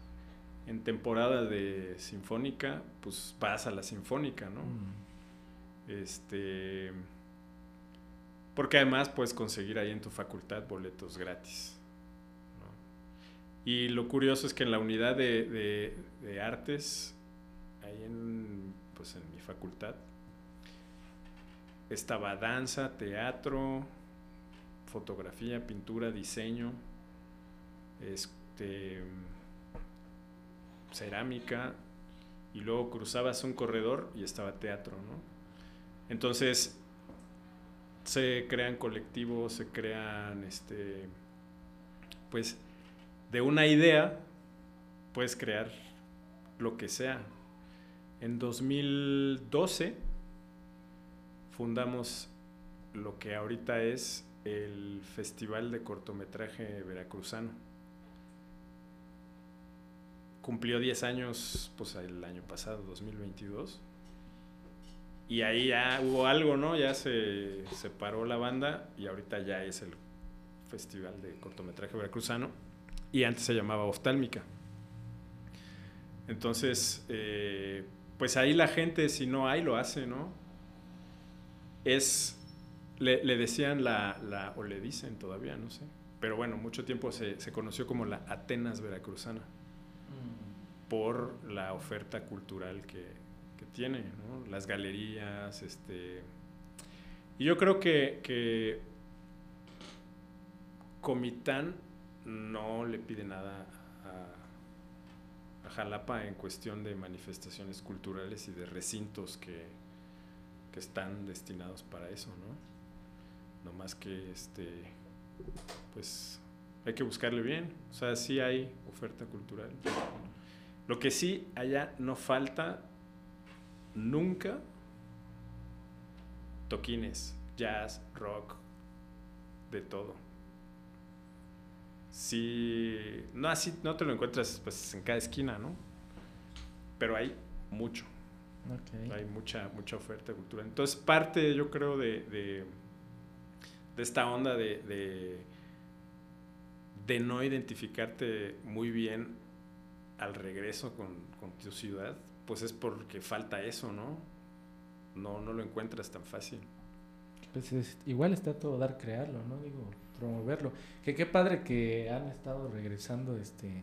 en temporada de sinfónica, pues vas a la sinfónica, ¿no? Mm. Este, porque además puedes conseguir ahí en tu facultad boletos gratis. Y lo curioso es que en la unidad de, de, artes, ahí en, pues en mi facultad, estaba danza, teatro, fotografía, pintura, diseño, este, cerámica, y luego cruzabas un corredor y estaba teatro, ¿no? Entonces, se crean colectivos, se crean, este, pues, de una idea, puedes crear lo que sea. En 2012 fundamos lo que ahorita es el Festival de Cortometraje Veracruzano. Cumplió 10 años pues el año pasado, 2022. Y ahí ya hubo algo, ¿no? Ya se separó la banda y ahorita ya es el Festival de Cortometraje Veracruzano. Y antes se llamaba Oftálmica. Entonces, eh, pues ahí la gente, si no hay, lo hace, ¿no? Es, le, decían la, la, o le dicen todavía, no sé. Pero bueno, mucho tiempo se, se conoció como la Atenas Veracruzana mm. por la oferta cultural que, que tiene, ¿no? Las galerías, este... Y yo creo que, que Comitán no le pide nada a, a, Jalapa en cuestión de manifestaciones culturales y de recintos que, que están destinados para eso, ¿no? No más que este pues hay que buscarle bien. O sea, sí hay oferta cultural. Lo que sí allá no falta nunca toquines, jazz, rock, de todo. Sí, no así no te lo encuentras pues en cada esquina, ¿no? Pero hay mucho. Hay mucha mucha oferta cultural. Entonces parte yo creo de, de, esta onda de, de, de, no identificarte muy bien al regreso con, tu ciudad, pues es porque falta eso, ¿no? No, no lo encuentras tan fácil. Pues igual está todo dar crearlo, ¿no? Digo, promoverlo. Que qué padre que han estado regresando este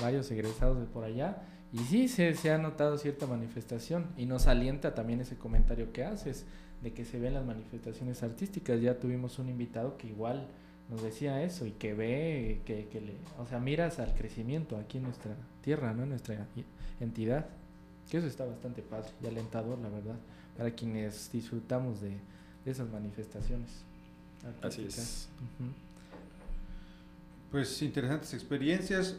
varios egresados de por allá. Y sí, se, se ha notado cierta manifestación y nos alienta también ese comentario que haces de que se ven las manifestaciones artísticas. Ya tuvimos un invitado que igual nos decía eso y que ve, que, que le, o sea, miras al crecimiento aquí en nuestra tierra, ¿no? En nuestra entidad. Que eso está bastante padre y alentador, la verdad, para quienes disfrutamos de, esas manifestaciones. Así es. Pues interesantes experiencias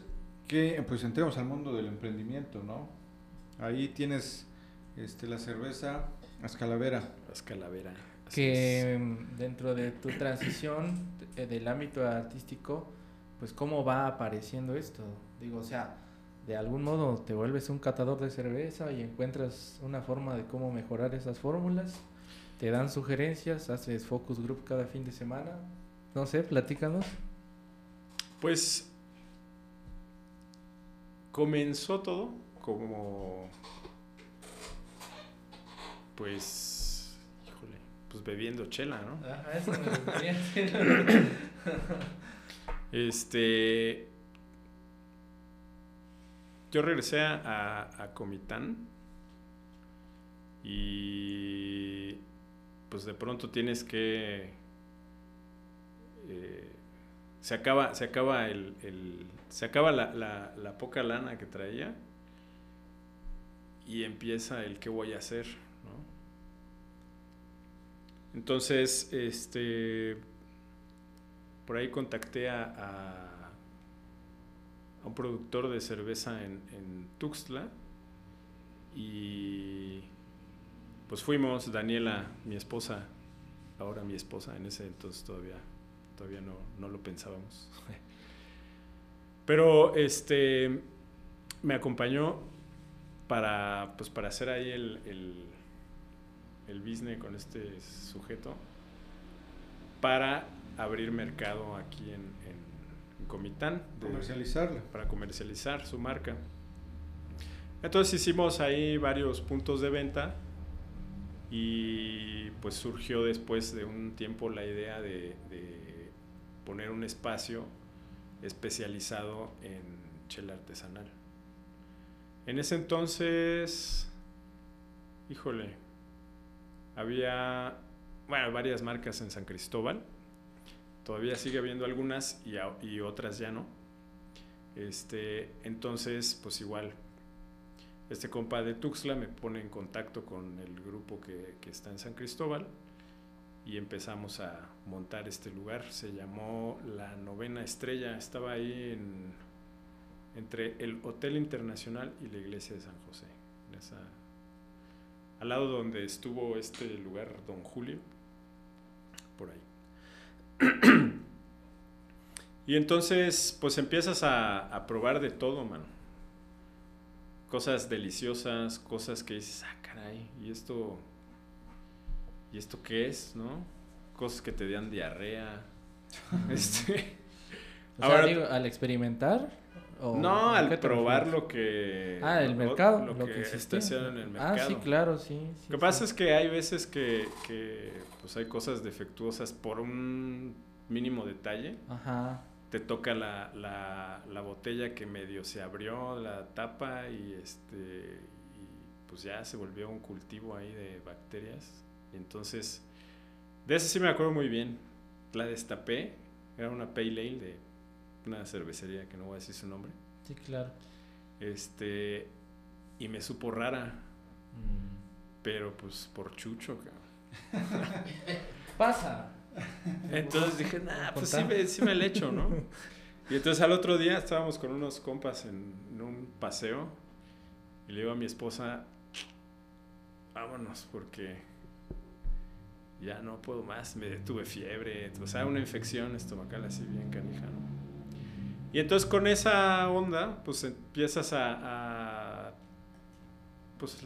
que pues entremos al mundo del emprendimiento, ¿no? Ahí tienes este la cerveza Ascalavera. Ascalavera. Que mm, dentro de tu transición eh, del ámbito artístico, pues cómo va apareciendo esto. Digo, o sea, de algún modo te vuelves un catador de cerveza y encuentras una forma de cómo mejorar esas fórmulas, te dan sugerencias, haces focus group cada fin de semana, no sé, platícanos. Pues comenzó todo como pues híjole, pues bebiendo chela, ¿no? Ajá, eso me Este yo regresé a, a Comitán y pues de pronto tienes que... Eh, se acaba, se acaba, el, se acaba la, la, poca lana que traía y empieza el qué voy a hacer. Entonces, este, por ahí contacté a a un productor de cerveza en, en Tuxtla y pues fuimos, Daniela, mi esposa, ahora mi esposa, en ese entonces todavía, todavía no, no lo pensábamos. Pero este me acompañó para, pues, para hacer ahí el, el, el business con este sujeto para abrir mercado aquí en, Comitán. Comercializarla. Para comercializar su marca. Entonces hicimos ahí varios puntos de venta Y pues surgió después de un tiempo la idea de, de poner un espacio especializado en chela artesanal. En ese entonces, híjole, había, bueno, varias marcas en San Cristóbal. Todavía sigue habiendo algunas y, otras ya no. Este, entonces, pues igual, este compa de Tuxtla me pone en contacto con el grupo que, que está en San Cristóbal y empezamos a montar este lugar. Se llamó La Novena Estrella. Estaba ahí en, entre el Hotel Internacional y la Iglesia de San José. Al lado donde estuvo este lugar Don Julio. Por ahí. y entonces, pues empiezas a, a probar de todo, mano. Cosas deliciosas, cosas que dices, ah, caray, ¿y esto ¿y esto qué es? ¿No? Cosas que te dan diarrea. este, O sea, Ahora- digo, al experimentar. O- no, ¿a al probar lo que... Ah, el lo- mercado, Lo, lo que, que está existía. haciendo en el mercado. Ah, sí, claro, sí. sí, Lo que pasa es que hay veces que, que, pues hay cosas defectuosas por un mínimo detalle. Ajá. Te toca la, la, la botella que medio se abrió, la tapa y este y pues ya se volvió un cultivo ahí de bacterias. Y entonces, de ese sí me acuerdo muy bien. La destapé, era una pale ale de una cervecería que no voy a decir su nombre. Sí, claro. Este, y me supo rara, Mm. pero pues por chucho, cabrón. Pasa. Entonces dije, nah, pues sí me, sí me le echo, ¿no? Y entonces al otro día estábamos con unos compas en, en un paseo y le digo a mi esposa, vámonos porque ya no puedo más, me tuve fiebre, o sea, una infección estomacal así bien canija, ¿no? Y entonces con esa onda, pues empiezas a, a pues,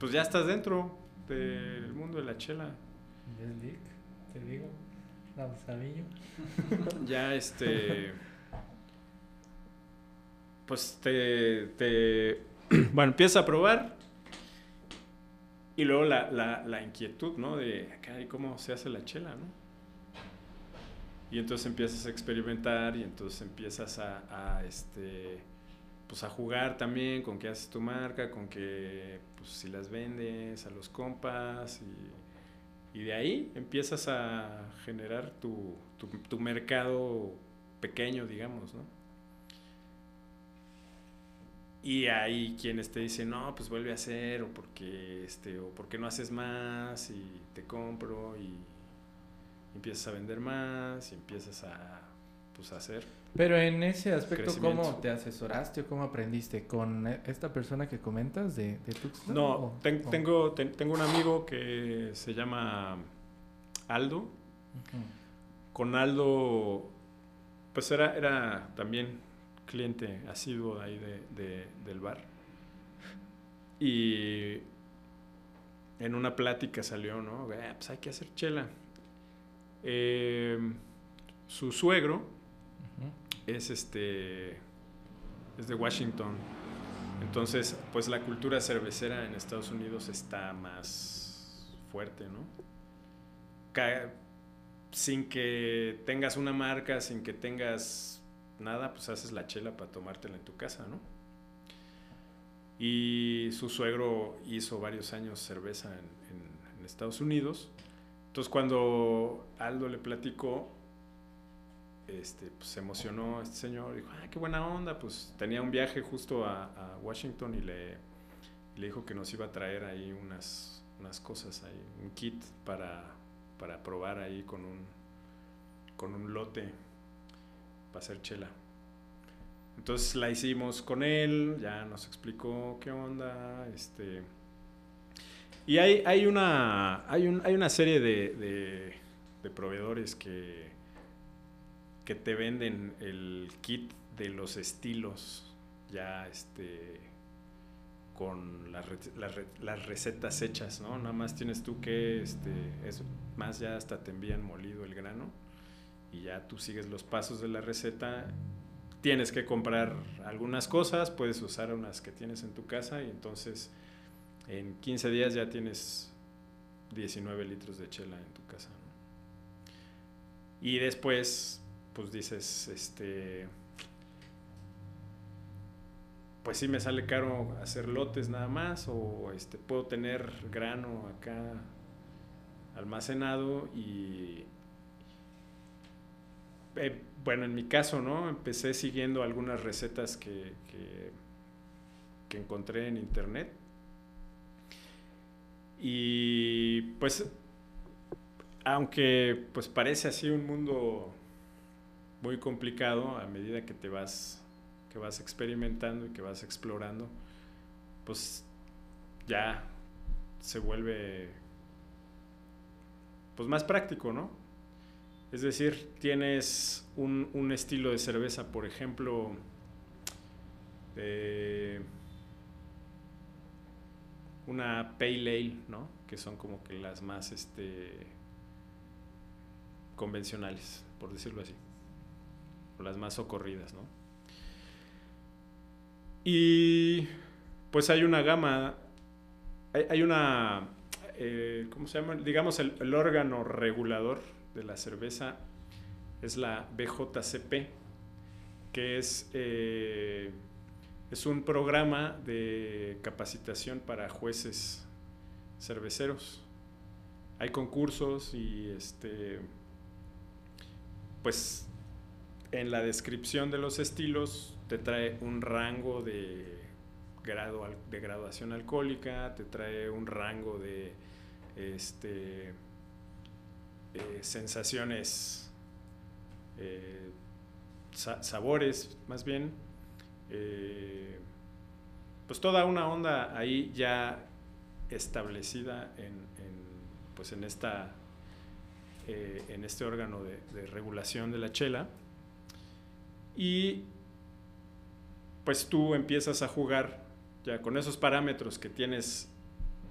pues ya estás dentro del mundo de la chela. Te digo. Vamos, Sabillo. ya este pues te, te bueno empiezas a probar y luego la, la, la inquietud no de "Caray, cómo se hace la chela no y entonces empiezas a experimentar y entonces empiezas a, este pues a jugar también con qué haces tu marca con que pues si las vendes a los compas y, y de ahí empiezas a generar tu, tu, tu mercado pequeño, digamos, ¿no? Y hay quienes te dicen, no, pues vuelve a hacer, o porque, este, o porque no haces más, y te compro, y empiezas a vender más, y empiezas a, pues, a hacer. Pero en ese aspecto, ¿cómo te asesoraste o cómo aprendiste? ¿Con e- esta persona que comentas de, de Tuxtla? No, ¿O- ten- o- tengo, ten- tengo un amigo que se llama Aldo, con Aldo, pues era, era también cliente asiduo ahí de, de- del bar. Y en una plática salió, ¿no? "Eh, pues hay que hacer chela. Eh, su suegro es este es de Washington. Entonces, pues la cultura cervecera en Estados Unidos está más fuerte, ¿no? Ca- sin que tengas una marca, sin que tengas nada, pues haces la chela para tomártela en tu casa, ¿no? Y su suegro hizo varios años cerveza en, en- en Estados Unidos. Entonces cuando Aldo le platicó, este, pues se emocionó este señor, dijo, ah, qué buena onda, pues tenía un viaje justo a, Washington y le, le dijo que nos iba a traer ahí unas, unas cosas ahí, un kit para, para probar ahí con un, con un lote para hacer chela. Entonces la hicimos con él, ya nos explicó qué onda, este... Y hay, hay, una, hay, un- hay una serie de, proveedores que, que te venden el kit de los estilos ya este con las, las re- las recetas hechas, ¿no? Nada más tienes tú que, este, es más ya hasta te envían molido el grano y ya tú sigues los pasos de la receta. Tienes que comprar algunas cosas, puedes usar unas que tienes en tu casa y entonces en 15 días ya tienes 19 litros de chela en tu casa. Y después, pues dices, este, pues sí me sale caro hacer lotes nada más o este, puedo tener grano acá almacenado y eh, bueno, en mi caso, ¿no? Empecé siguiendo algunas recetas que, que, que encontré en internet y pues aunque pues parece así un mundo muy complicado a medida que te vas que vas experimentando y que vas explorando, pues ya se vuelve pues más práctico, ¿no? Es decir, tienes un, un estilo de cerveza, por ejemplo, de una pale ale, ¿no? Que son como que las más este convencionales, por decirlo así. O las más socorridas, ¿no? Y pues hay una gama, hay, una, eh, ¿cómo se llama? Digamos, el, órgano regulador de la cerveza es la BJCP, que es, eh, es un programa de capacitación para jueces cerveceros. Hay concursos y este pues en la descripción de los estilos te trae un rango de grado de graduación alcohólica, te trae un rango de este, eh, sensaciones, eh, sabores más bien, eh, pues toda una onda ahí ya establecida en, pues en esta eh, en este órgano de, regulación de la chela. Y pues tú empiezas a jugar ya con esos parámetros que tienes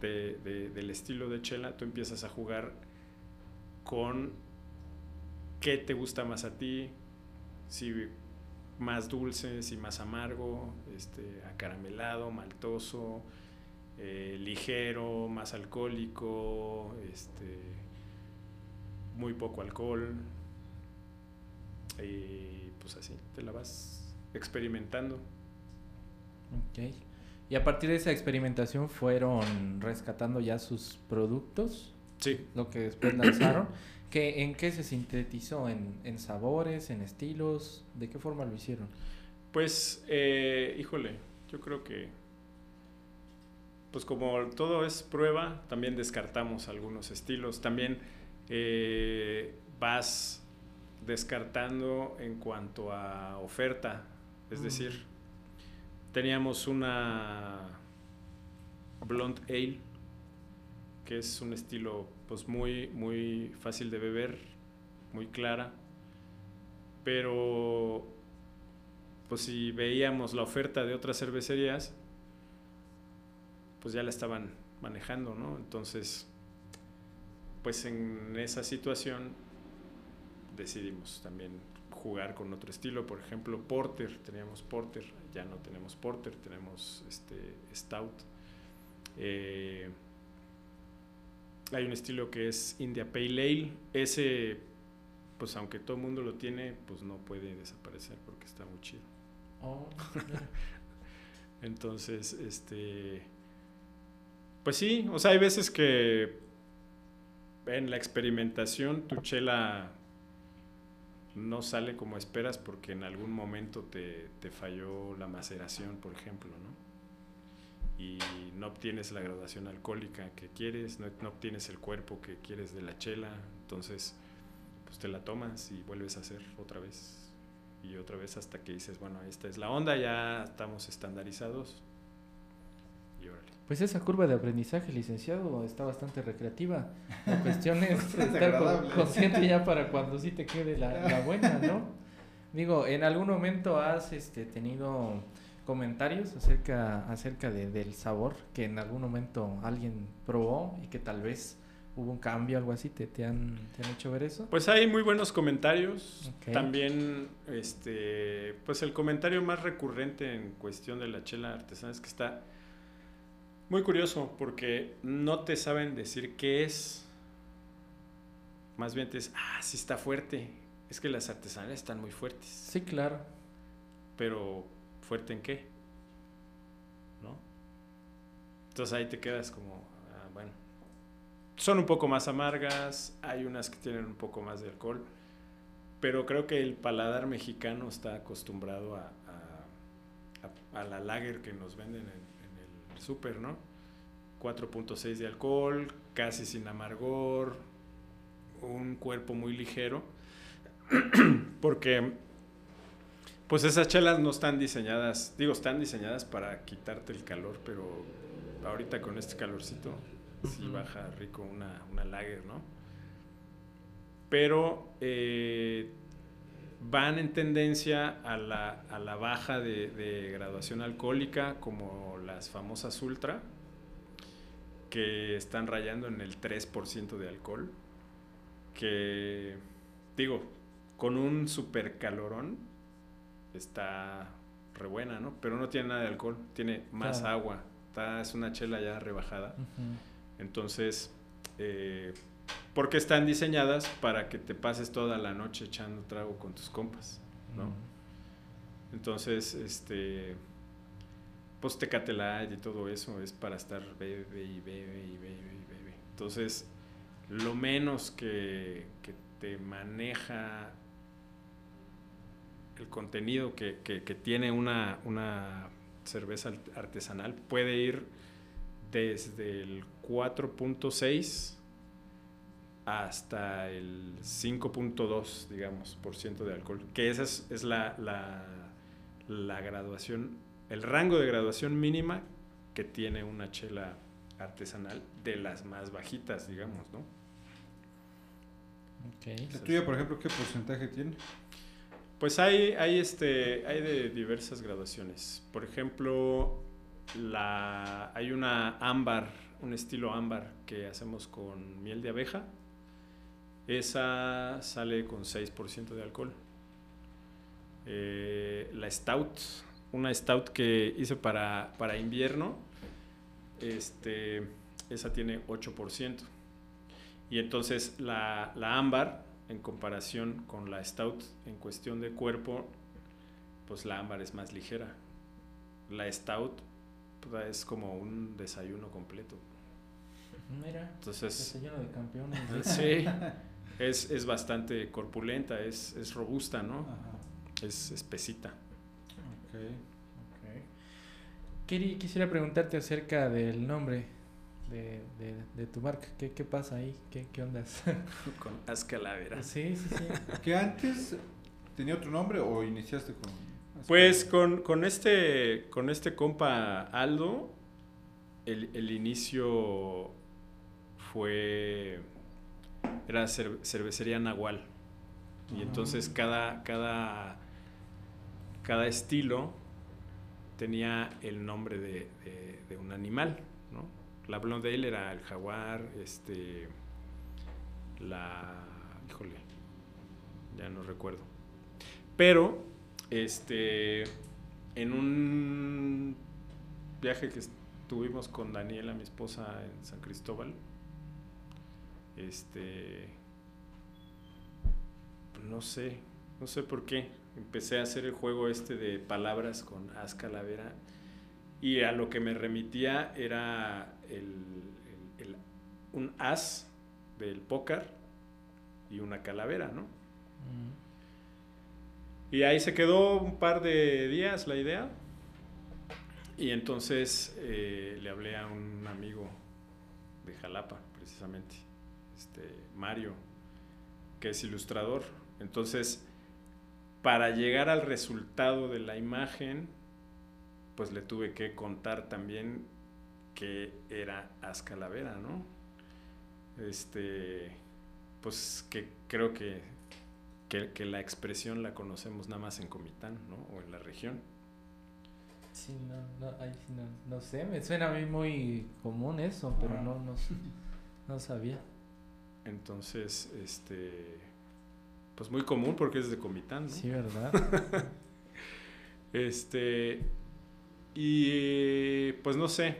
del estilo de chela, tú empiezas a jugar con qué te gusta más a ti, si más dulce, si más amargo, este, acaramelado, maltoso, eh, ligero, más alcohólico, este, muy poco alcohol. Y pues así, te la vas experimentando. Ok. Y a partir de esa experimentación fueron rescatando ya sus productos. Sí. Lo que después lanzaron. ¿Qué, ¿En qué se sintetizó? ¿En, ¿En, sabores? ¿En estilos? ¿De qué forma lo hicieron? Pues, eh, híjole, yo creo que, pues como todo es prueba, también descartamos algunos estilos. También eh, vas descartando en cuanto a oferta. Es mm. decir, teníamos una Blonde Ale, que es un estilo pues muy, muy fácil de beber, muy clara, pero pues si veíamos la oferta de otras cervecerías, pues ya la estaban manejando, ¿no? Entonces, pues en esa situación decidimos también jugar con otro estilo. Por ejemplo, Porter, teníamos Porter, ya no tenemos Porter, tenemos este Stout. Eh, hay un estilo que es India Pale Ale. Ese, pues aunque todo el mundo lo tiene, pues no puede desaparecer porque está muy chido. Oh, Entonces, este, pues sí, o sea, hay veces que en la experimentación tu chela no sale como esperas porque en algún momento te, falló la maceración, por ejemplo, ¿no? Y no obtienes la graduación alcohólica que quieres, no, no, obtienes el cuerpo que quieres de la chela, entonces pues te la tomas y vuelves a hacer otra vez y otra vez hasta que dices, bueno, esta es la onda, ya estamos estandarizados, pues esa curva de aprendizaje, licenciado, está bastante recreativa. La cuestión es estar consciente ya para cuando sí te quede la, buena, ¿no? Digo, ¿en algún momento has este, tenido comentarios acerca, acerca de, del sabor que en algún momento alguien probó y que tal vez hubo un cambio, algo así? ¿Te, te, han, te han hecho ver eso? Pues hay muy buenos comentarios. También, este, pues el comentario más recurrente en cuestión de la chela artesana es que está Muy curioso, porque no te saben decir qué es. Más bien te dicen, ah, sí está fuerte. Es que las artesanales están muy fuertes. Sí, claro. Pero, ¿fuerte en qué? ¿No? Entonces ahí te quedas como, ah, bueno. Son un poco más amargas, hay unas que tienen un poco más de alcohol, pero creo que el paladar mexicano está acostumbrado a, a, la lager que nos venden en, en el súper, ¿no? 4.6 de alcohol, casi sin amargor, un cuerpo muy ligero, porque pues esas chelas no están diseñadas, digo, están diseñadas para quitarte el calor, pero ahorita con este calorcito sí baja rico una, una lager, ¿no? Pero eh, van en tendencia a la, a la baja de, de graduación alcohólica, como las famosas ultra, que están rayando en el 3% de alcohol, que digo, con un super calorón está re buena, ¿no? Pero no tiene nada de alcohol, tiene más Claro. agua, está, es una chela ya rebajada. Entonces, eh, porque están diseñadas para que te pases toda la noche echando trago con tus compas, ¿no? Entonces, este, pues Tecate Light y todo eso es para estar bebe y bebe y bebe y bebe. Entonces, lo menos que, que te maneja el contenido que, que- que tiene una, una cerveza art- artesanal puede ir desde el 4.6 hasta el 5.2, digamos, por ciento de alcohol. Que esa es, es la, la, la graduación, el rango de graduación mínima que tiene una chela artesanal de las más bajitas, digamos, ¿no? Ok. La tuya, por ejemplo, ¿qué porcentaje tiene? Pues hay, hay, este, hay de diversas graduaciones. Por ejemplo, la, hay una ámbar, un estilo ámbar que hacemos con miel de abeja. Esa sale con 6% de alcohol. Eh, la stout, una stout que hice para, para invierno, este, esa tiene 8%. Y entonces la, la ámbar, en comparación con la stout en cuestión de cuerpo, pues la ámbar es más ligera. La stout pues, es como un desayuno completo. Mira. Entonces, Desayuno de campeones. sí, es, es bastante corpulenta, es, es robusta, ¿no? Ajá. Es espesita. Ok. Ok. Kiri, quisiera preguntarte acerca del nombre de, de- de tu marca. ¿Qué, qué pasa ahí? ¿Qué, qué ondas? Con Ascalavera. sí, sí, sí. ¿Que antes tenía otro nombre o iniciaste con...? Pues con, con este con este compa Aldo, el, el inicio fue era cer- cervecería Nahual. Y Ah. entonces cada, cada, cada estilo tenía el nombre de, de- de un animal. La Blonde era el jaguar, este, la, híjole, ya no recuerdo. Pero, este, en un viaje que tuvimos con Daniela, mi esposa, en San Cristóbal, este, no sé, no sé por qué. Empecé a hacer el juego este de palabras con as calavera y a lo que me remitía era el, el- el- un as del póker y una calavera, ¿no? Mm. Y ahí se quedó un par de días la idea. Y entonces eh, le hablé a un amigo de Jalapa, precisamente, este, Mario, que es ilustrador. Entonces, para llegar al resultado de la imagen, pues le tuve que contar también que era Ascalavera, ¿no? Este, pues que creo que que, que la expresión la conocemos nada más en Comitán, ¿no? O en la región. Sí, no, no, ay, no, no sé, me suena a mí muy común eso, pero Ah. no, no, no sabía. Entonces, este, pues muy común porque es de Comitán, ¿no? Sí, ¿verdad? Este, y pues no sé,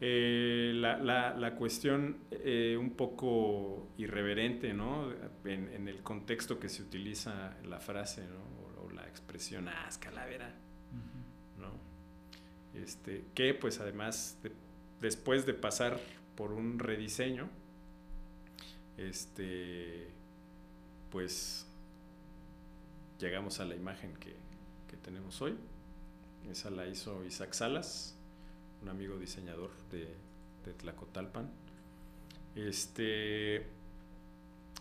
Eh, la, la, la, cuestión eh, un poco irreverente, ¿no? En, en, el contexto que se utiliza la frase, ¿no? O, la expresión, ah, es calavera, uh -huh. ¿no? Este, que pues además, de, después de pasar por un rediseño, este, pues llegamos a la imagen que, que tenemos hoy. Esa la hizo Isaac Salas, un amigo diseñador de, de Tlacotalpan. Este.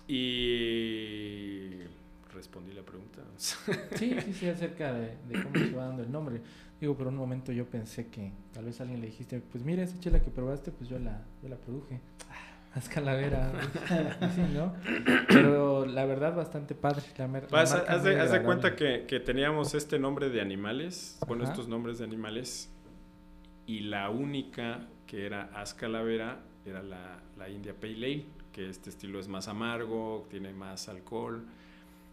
Y. Respondí la pregunta. Sí, sí, sí, acerca de, cómo se va dando el nombre. Digo, por un momento yo pensé que tal vez alguien le dijiste, pues mira, esa chela que probaste, pues yo la, yo la produje. Haz calavera. sí, ¿no? Pero la verdad, bastante padre. La, Vas, haz, de, haz de cuenta que, que, teníamos este nombre de animales, Ajá. bueno, estos nombres de animales, y la única que era Haz Calavera era la, la India Pale Ale, que este estilo es más amargo, tiene más alcohol.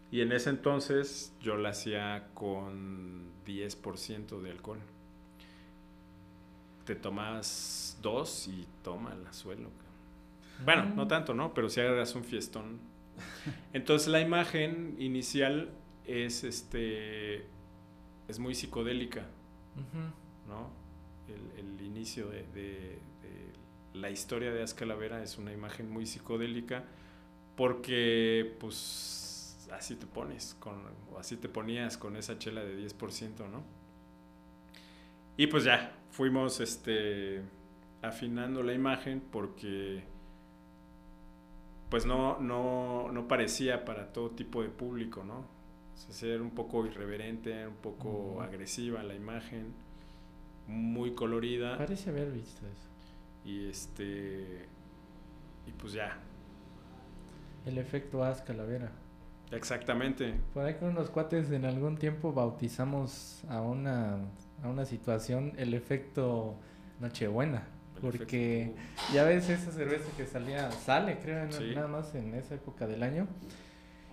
Y en ese entonces yo la hacía con 10% de alcohol. Te tomas dos y toma el suelo. Bueno, no tanto, ¿no? Pero si hagas un fiestón. Entonces la imagen inicial es este es muy psicodélica. ¿no? El, el inicio de, de, de, la historia de Azcalavera es una imagen muy psicodélica porque pues así te pones, con, o así te ponías con esa chela de 10%, ¿no? Y pues ya, fuimos este, afinando la imagen porque pues no, no, no parecía para todo tipo de público, ¿no? O sea, era un poco irreverente, un poco agresiva la imagen, muy colorida. Parece haber visto eso. Y este. Y pues ya. El efecto Haz Calavera. Exactamente. Por ahí con unos cuates en algún tiempo bautizamos a una, a una situación el efecto Nochebuena. Porque ya ves esa cerveza que salía, sale creo sí. nada más en esa época del año.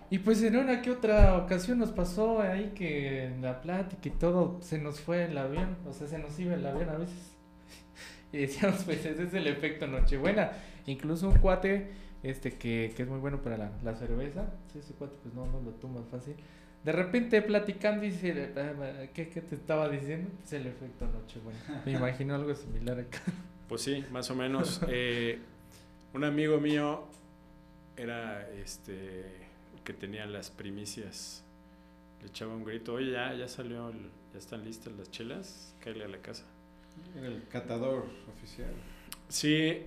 Y pues en una que otra ocasión nos pasó ahí que en la plática y todo se nos fue el avión, o sea, se nos iba el avión a veces. Y decíamos, pues ese es el efecto Nochebuena. Incluso un cuate este que, que es muy bueno para la, la cerveza, sí, ese cuate pues no, no lo toma fácil. De repente platicando dice, ¿qué, ¿qué te estaba diciendo? Pues el efecto Nochebuena. Me imagino algo similar acá. Pues sí, más o menos. eh, un amigo mío era este que tenía las primicias. Le echaba un grito, oye, ya, ya salió, el, ya están listas las chelas, cállale a la casa. Era el catador oficial. Sí,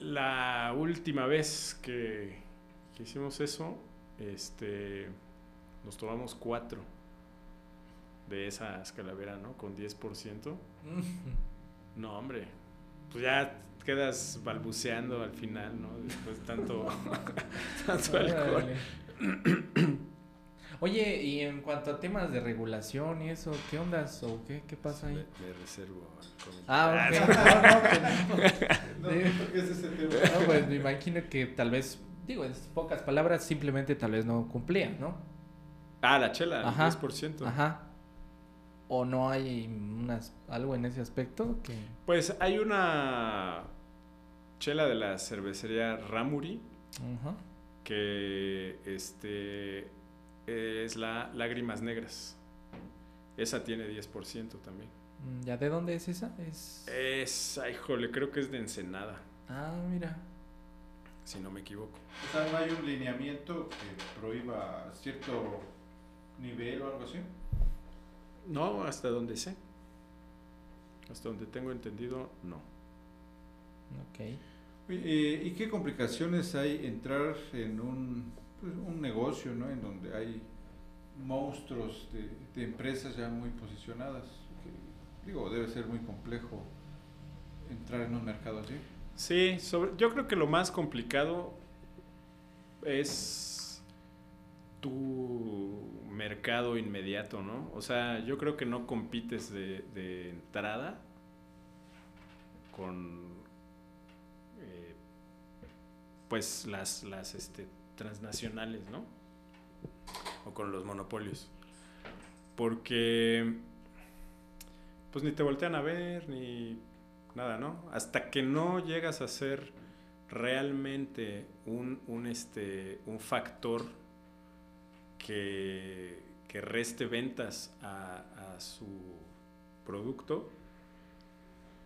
la última vez que, que hicimos eso, este, nos tomamos cuatro de esa escalavera, ¿no? Con 10%. no, hombre, pues ya quedas balbuceando al final, ¿no? Después tanto, tanto alcohol. Oye, y en cuanto a temas de regulación y eso, ¿qué ondas o qué, qué pasa ahí? Me, me reservo. Ah, ok. no, no, no, no, es ese tema. no, pues me imagino que tal vez, digo, en pocas palabras, simplemente tal vez no cumplía, ¿no? Ah, la chela, Ajá. el 10%. Ajá o no hay unas, algo en ese aspecto que pues hay una chela de la cervecería Ramuri uh -huh. que este es la lágrimas negras. Esa tiene 10% también. Ya de dónde es esa es es ay, jole creo que es de Ensenada. Ah mira. Si no me equivoco. O sea no hay un lineamiento que prohíba cierto nivel o algo así no, hasta donde sé. Hasta donde tengo entendido, no. Ok. Eh, ¿Y qué complicaciones hay entrar en un, pues, un negocio, ¿no? En donde hay monstruos de, de empresas ya muy posicionadas. Que, digo, debe ser muy complejo entrar en un mercado así. Sí, sobre, yo creo que lo más complicado es tu mercado inmediato, ¿no? O sea, yo creo que no compites de, entrada con eh, pues las, las este, transnacionales, ¿no? O con los monopolios. Porque pues ni te voltean a ver, ni nada, ¿no? Hasta que no llegas a ser realmente un, un, este, un factor que, que reste ventas a, a su producto,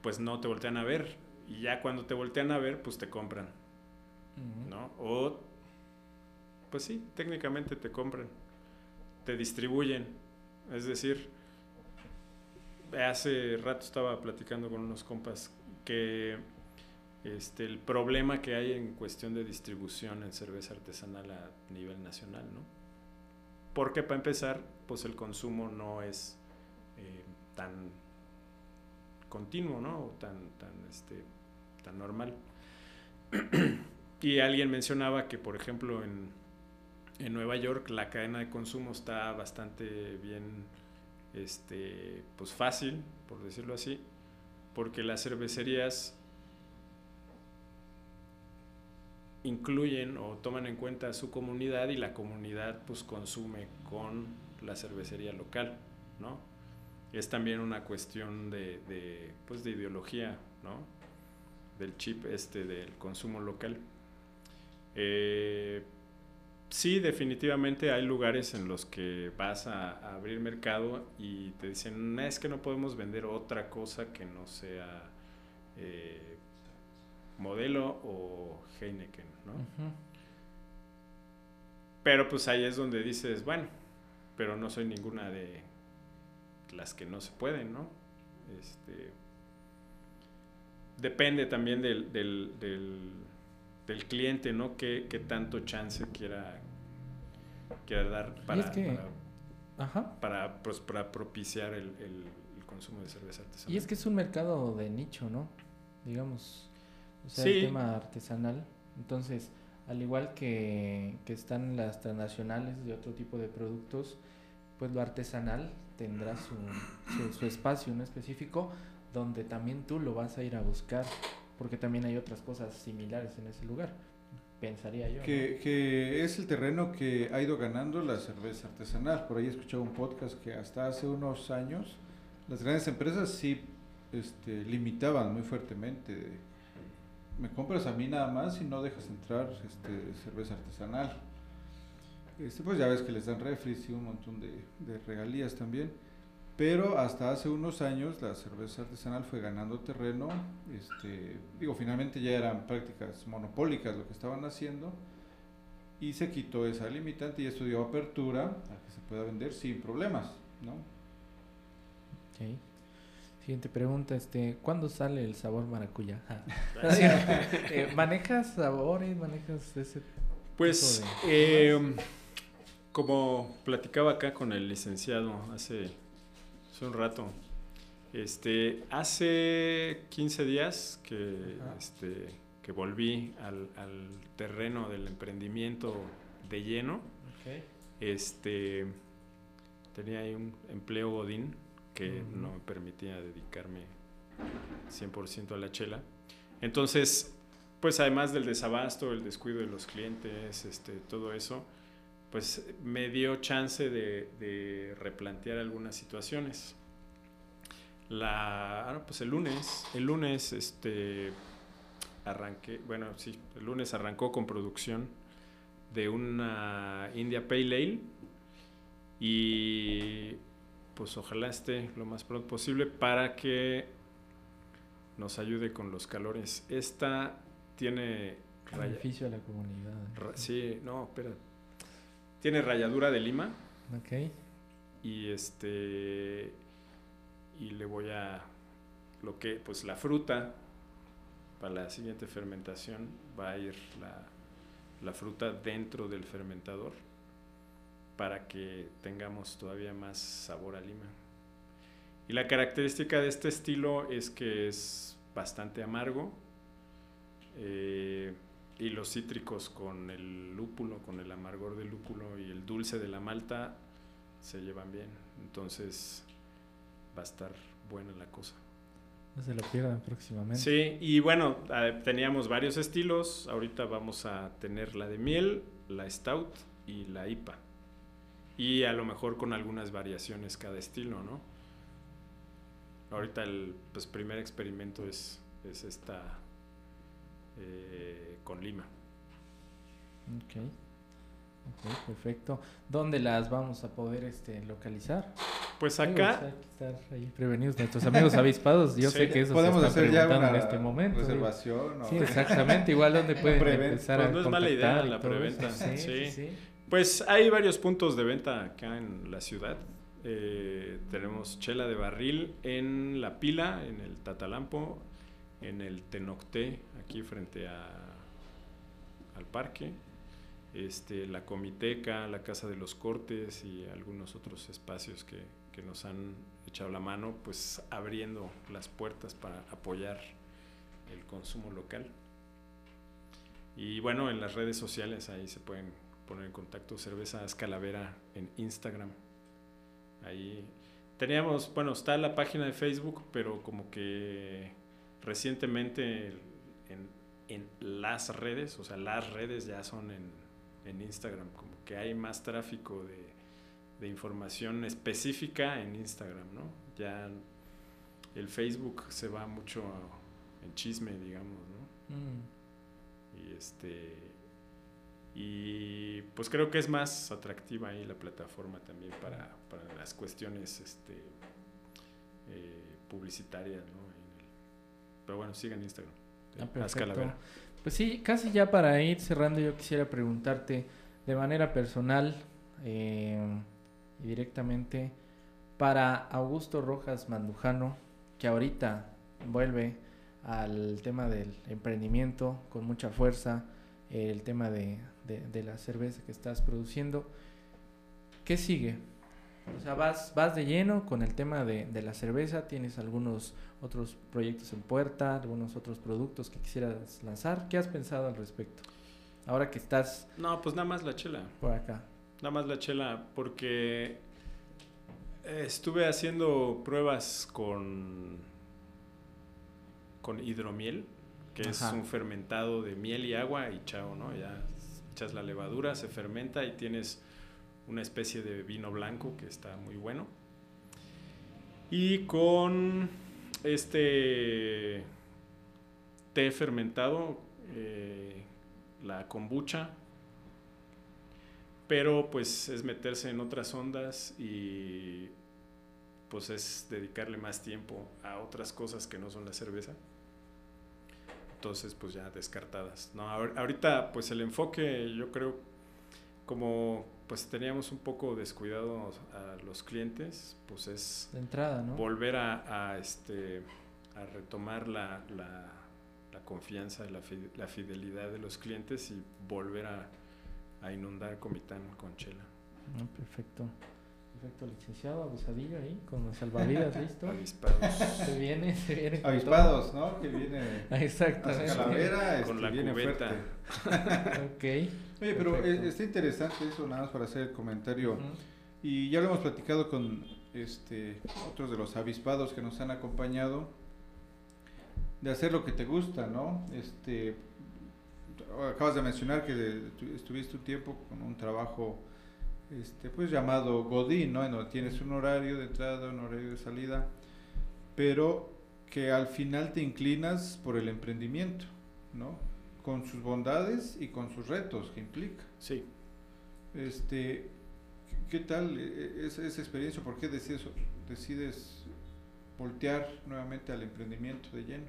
pues no te voltean a ver. Y ya cuando te voltean a ver, pues te compran. ¿No? O, pues sí, técnicamente te compran. Te distribuyen. Es decir, hace rato estaba platicando con unos compas que este, el problema que hay en cuestión de distribución en cerveza artesanal a nivel nacional, ¿no? Porque para empezar, pues el consumo no es eh, tan continuo, ¿no? O tan, tan, este, tan normal. y alguien mencionaba que, por ejemplo, en, en Nueva York la cadena de consumo está bastante bien, este, pues fácil, por decirlo así, porque las cervecerías incluyen o toman en cuenta a su comunidad y la comunidad pues consume con la cervecería local, ¿no? Es también una cuestión de, pues de ideología, ¿no? Del chip este del consumo local. Eh, sí, definitivamente hay lugares en los que vas a, a, abrir mercado y te dicen, es que no podemos vender otra cosa que no sea eh, modelo o Heineken, ¿no? Uh -huh. Pero pues ahí es donde dices, bueno, pero no soy ninguna de las que no se pueden, ¿no? Este, depende también del, del, del, del cliente, ¿no? ¿Qué, ¿Qué, tanto chance quiera, quiera dar para, es que, para, ajá. para, pues, para propiciar el, el, el, consumo de cerveza artesanal. Y es que es un mercado de nicho, ¿no? Digamos, o sea, sí. el tema artesanal. Entonces, al igual que, que están las transnacionales de otro tipo de productos, pues lo artesanal tendrá su, su, su, espacio ¿no? específico donde también tú lo vas a ir a buscar, porque también hay otras cosas similares en ese lugar, pensaría yo. Que, ¿no? que es el terreno que ha ido ganando la cerveza artesanal. Por ahí he escuchado un podcast que hasta hace unos años las grandes empresas sí este, limitaban muy fuertemente me compras a mí nada más y no dejas entrar este, cerveza artesanal. Este, pues ya ves que les dan refris y un montón de, de, regalías también. Pero hasta hace unos años la cerveza artesanal fue ganando terreno. Este, digo, finalmente ya eran prácticas monopólicas lo que estaban haciendo. Y se quitó esa limitante y esto dio apertura a que se pueda vender sin problemas, ¿no? Siguiente pregunta, este, ¿cuándo sale el sabor maracuyá? eh, ¿Manejas sabores? ¿Manejas ese Pues, de... eh, como platicaba acá con el licenciado hace, hace un rato, este, hace 15 días que, este, que volví al, al, terreno del emprendimiento de lleno, okay. este, tenía ahí un empleo godín que no me permitía dedicarme 100% a la chela. Entonces, pues además del desabasto, el descuido de los clientes, este, todo eso, pues me dio chance de, de replantear algunas situaciones. La, ah, pues el lunes, el lunes, este, arranqué, bueno, sí, el lunes arrancó con producción de una India Pale Ale y pues ojalá esté lo más pronto posible para que nos ayude con los calores. Esta tiene beneficio a la comunidad. Sí, no, espera. Tiene ralladura de lima. Ok. Y este y le voy a lo que pues la fruta para la siguiente fermentación va a ir la, la fruta dentro del fermentador para que tengamos todavía más sabor a lima. Y la característica de este estilo es que es bastante amargo eh, y los cítricos con el lúpulo, con el amargor del lúpulo y el dulce de la malta se llevan bien. Entonces va a estar buena la cosa. No se lo pierdan próximamente. Sí, y bueno, teníamos varios estilos. Ahorita vamos a tener la de miel, la stout y la IPA y a lo mejor con algunas variaciones cada estilo, ¿no? Ahorita el pues, primer experimento es, es esta eh, con Lima. Ok. Ok, perfecto. ¿Dónde las vamos a poder este, localizar? Pues acá, hay que estar ahí prevenidos. Nuestros amigos avispados, yo Sí, sé que eso Podemos se está hacer ya preguntando una en este momento. reservación. o- Sí, exactamente. Igual donde pueden preventa. empezar Pues a no es mala idea la preventa, Sí, sí, sí. Pues hay varios puntos de venta acá en la ciudad. Eh, tenemos chela de barril en La Pila, en el Tatalampo, en el Tenocté, aquí frente a, al parque. Este, la Comiteca, la Casa de los Cortes y algunos otros espacios que, que nos han echado la mano, pues abriendo las puertas para apoyar el consumo local. Y bueno, en las redes sociales ahí se pueden poner en contacto Cervezas Calavera en Instagram. Ahí teníamos, bueno, está la página de Facebook, pero como que recientemente en, en las redes, o sea, las redes ya son en, en Instagram, como que hay más tráfico de, de información específica en Instagram, ¿no? Ya el Facebook se va mucho en chisme, digamos, ¿no? Mm. Y este y pues creo que es más atractiva ahí la plataforma también para, para las cuestiones este eh, publicitarias, ¿no? Pero bueno, sigan Instagram. Ah, perfecto. Pues sí, casi ya para ir cerrando, yo quisiera preguntarte de manera personal eh, y directamente para Augusto Rojas Mandujano, que ahorita vuelve al tema del emprendimiento con mucha fuerza, el tema de, de- de la cerveza que estás produciendo. ¿Qué sigue? O sea, vas, vas de lleno con el tema de, de la cerveza, tienes algunos otros proyectos en puerta, algunos otros productos que quisieras lanzar. ¿Qué has pensado al respecto? Ahora que estás No, pues nada más la chela. por acá. Nada más la chela, porque estuve haciendo pruebas con, con hidromiel, que es un fermentado de miel y agua y chao, ¿no? Ya echas la levadura, se fermenta y tienes una especie de vino blanco que está muy bueno. Y con este té fermentado, eh, la kombucha, pero pues es meterse en otras ondas y pues es dedicarle más tiempo a otras cosas que no son la cerveza. Entonces pues ya descartadas. No, ahor- ahorita pues el enfoque yo creo como pues teníamos un poco descuidado a los clientes, pues es De entrada, ¿no? volver a, a, este a retomar la, la, la confianza, la, fi- la fidelidad de los clientes y volver a, a inundar Comitán con chela. Ah, perfecto. Perfecto, licenciado, abusadillo ahí, con los salvavidas, listo. Avispados. Se viene, se viene. Avispados, ¿no? Que viene todo. a Exactamente. Calavera, este, Con la viene cubeta. fuerte. Ok. Oye, pero Perfecto. eh, está interesante eso, nada más para hacer el comentario. Y ya lo hemos platicado con este otros de los avispados que nos han acompañado de hacer lo que te gusta, ¿no? Este acabas de mencionar que de- tu- estuviste un tiempo con un trabajo este pues llamado Godín, ¿no? En donde tienes un horario de entrada, un horario de salida, pero que al final te inclinas por el emprendimiento, ¿no? Con sus bondades y con sus retos que implica. Sí. Este, ¿qué tal eh, esa, esa experiencia? ¿Por qué decides, decides voltear nuevamente al emprendimiento de lleno?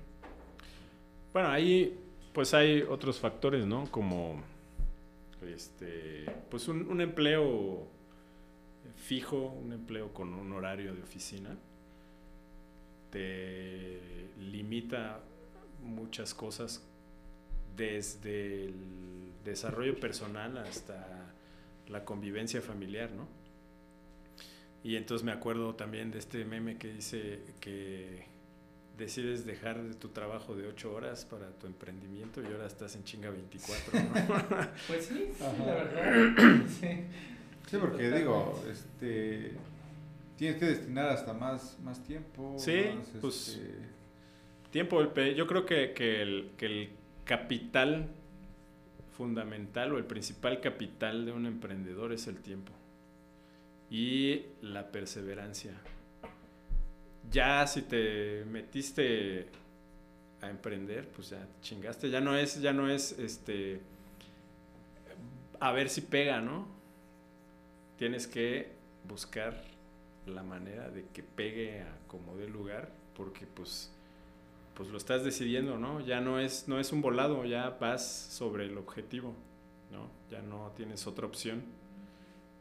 Bueno, ahí pues hay otros factores, ¿no? Como este, pues un, un empleo fijo, un empleo con un horario de oficina, te limita muchas cosas desde el desarrollo personal hasta la convivencia familiar, ¿no? Y entonces me acuerdo también de este meme que dice que decides dejar de tu trabajo de 8 horas para tu emprendimiento y ahora estás en chinga 24, ¿no? Pues sí, la verdad. Sí. Sí, porque Totalmente. digo, este, tienes que destinar hasta más, más tiempo. Sí, más, pues, este, Tiempo, el pe- yo creo que, que el, que el capital fundamental o el principal capital de un emprendedor es el tiempo y la perseverancia. Ya si te metiste a emprender, pues ya chingaste. Ya no es, ya no es este a ver si pega, ¿no? Tienes que buscar la manera de que pegue a como dé lugar, porque pues pues lo estás decidiendo, ¿no? Ya no es no es un volado, ya vas sobre el objetivo, ¿no? Ya no tienes otra opción.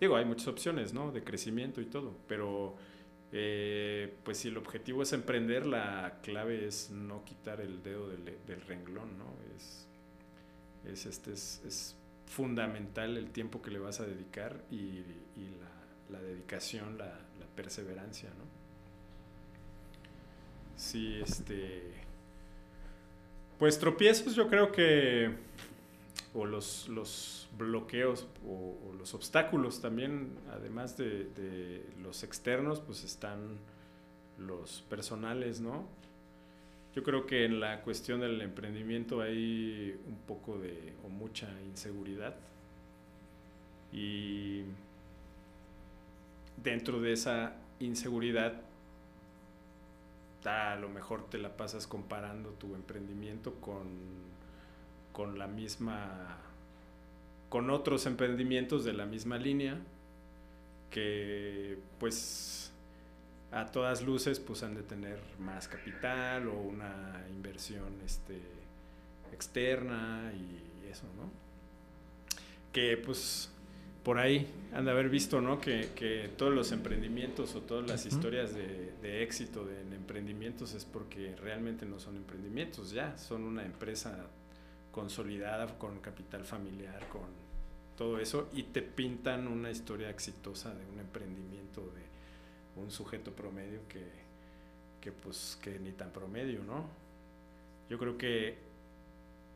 Digo, hay muchas opciones, ¿no? De crecimiento y todo, pero eh, pues si el objetivo es emprender, la clave es no quitar el dedo del, renglón, ¿no? Es, es, este, es, fundamental el tiempo que le vas a dedicar y, la, dedicación, la, perseverancia, ¿no? Sí, este... Pues tropiezos yo creo que... o los, los bloqueos o, los obstáculos también, además de, los externos, pues están los personales, ¿no? Yo creo que en la cuestión del emprendimiento hay un poco de, o mucha inseguridad. Y dentro de esa inseguridad, a lo mejor te la pasas comparando tu emprendimiento con, con la misma con otros emprendimientos de la misma línea que pues a todas luces pues han de tener más capital o una inversión este externa y eso, ¿no? Que pues por ahí han de haber visto, ¿no? Que, todos los emprendimientos o todas las historias de, éxito de, en emprendimientos es porque realmente no son emprendimientos ya, son una empresa consolidada con capital familiar, con todo eso, y te pintan una historia exitosa de un emprendimiento de un sujeto promedio que, que pues que ni tan promedio, ¿no? Yo creo que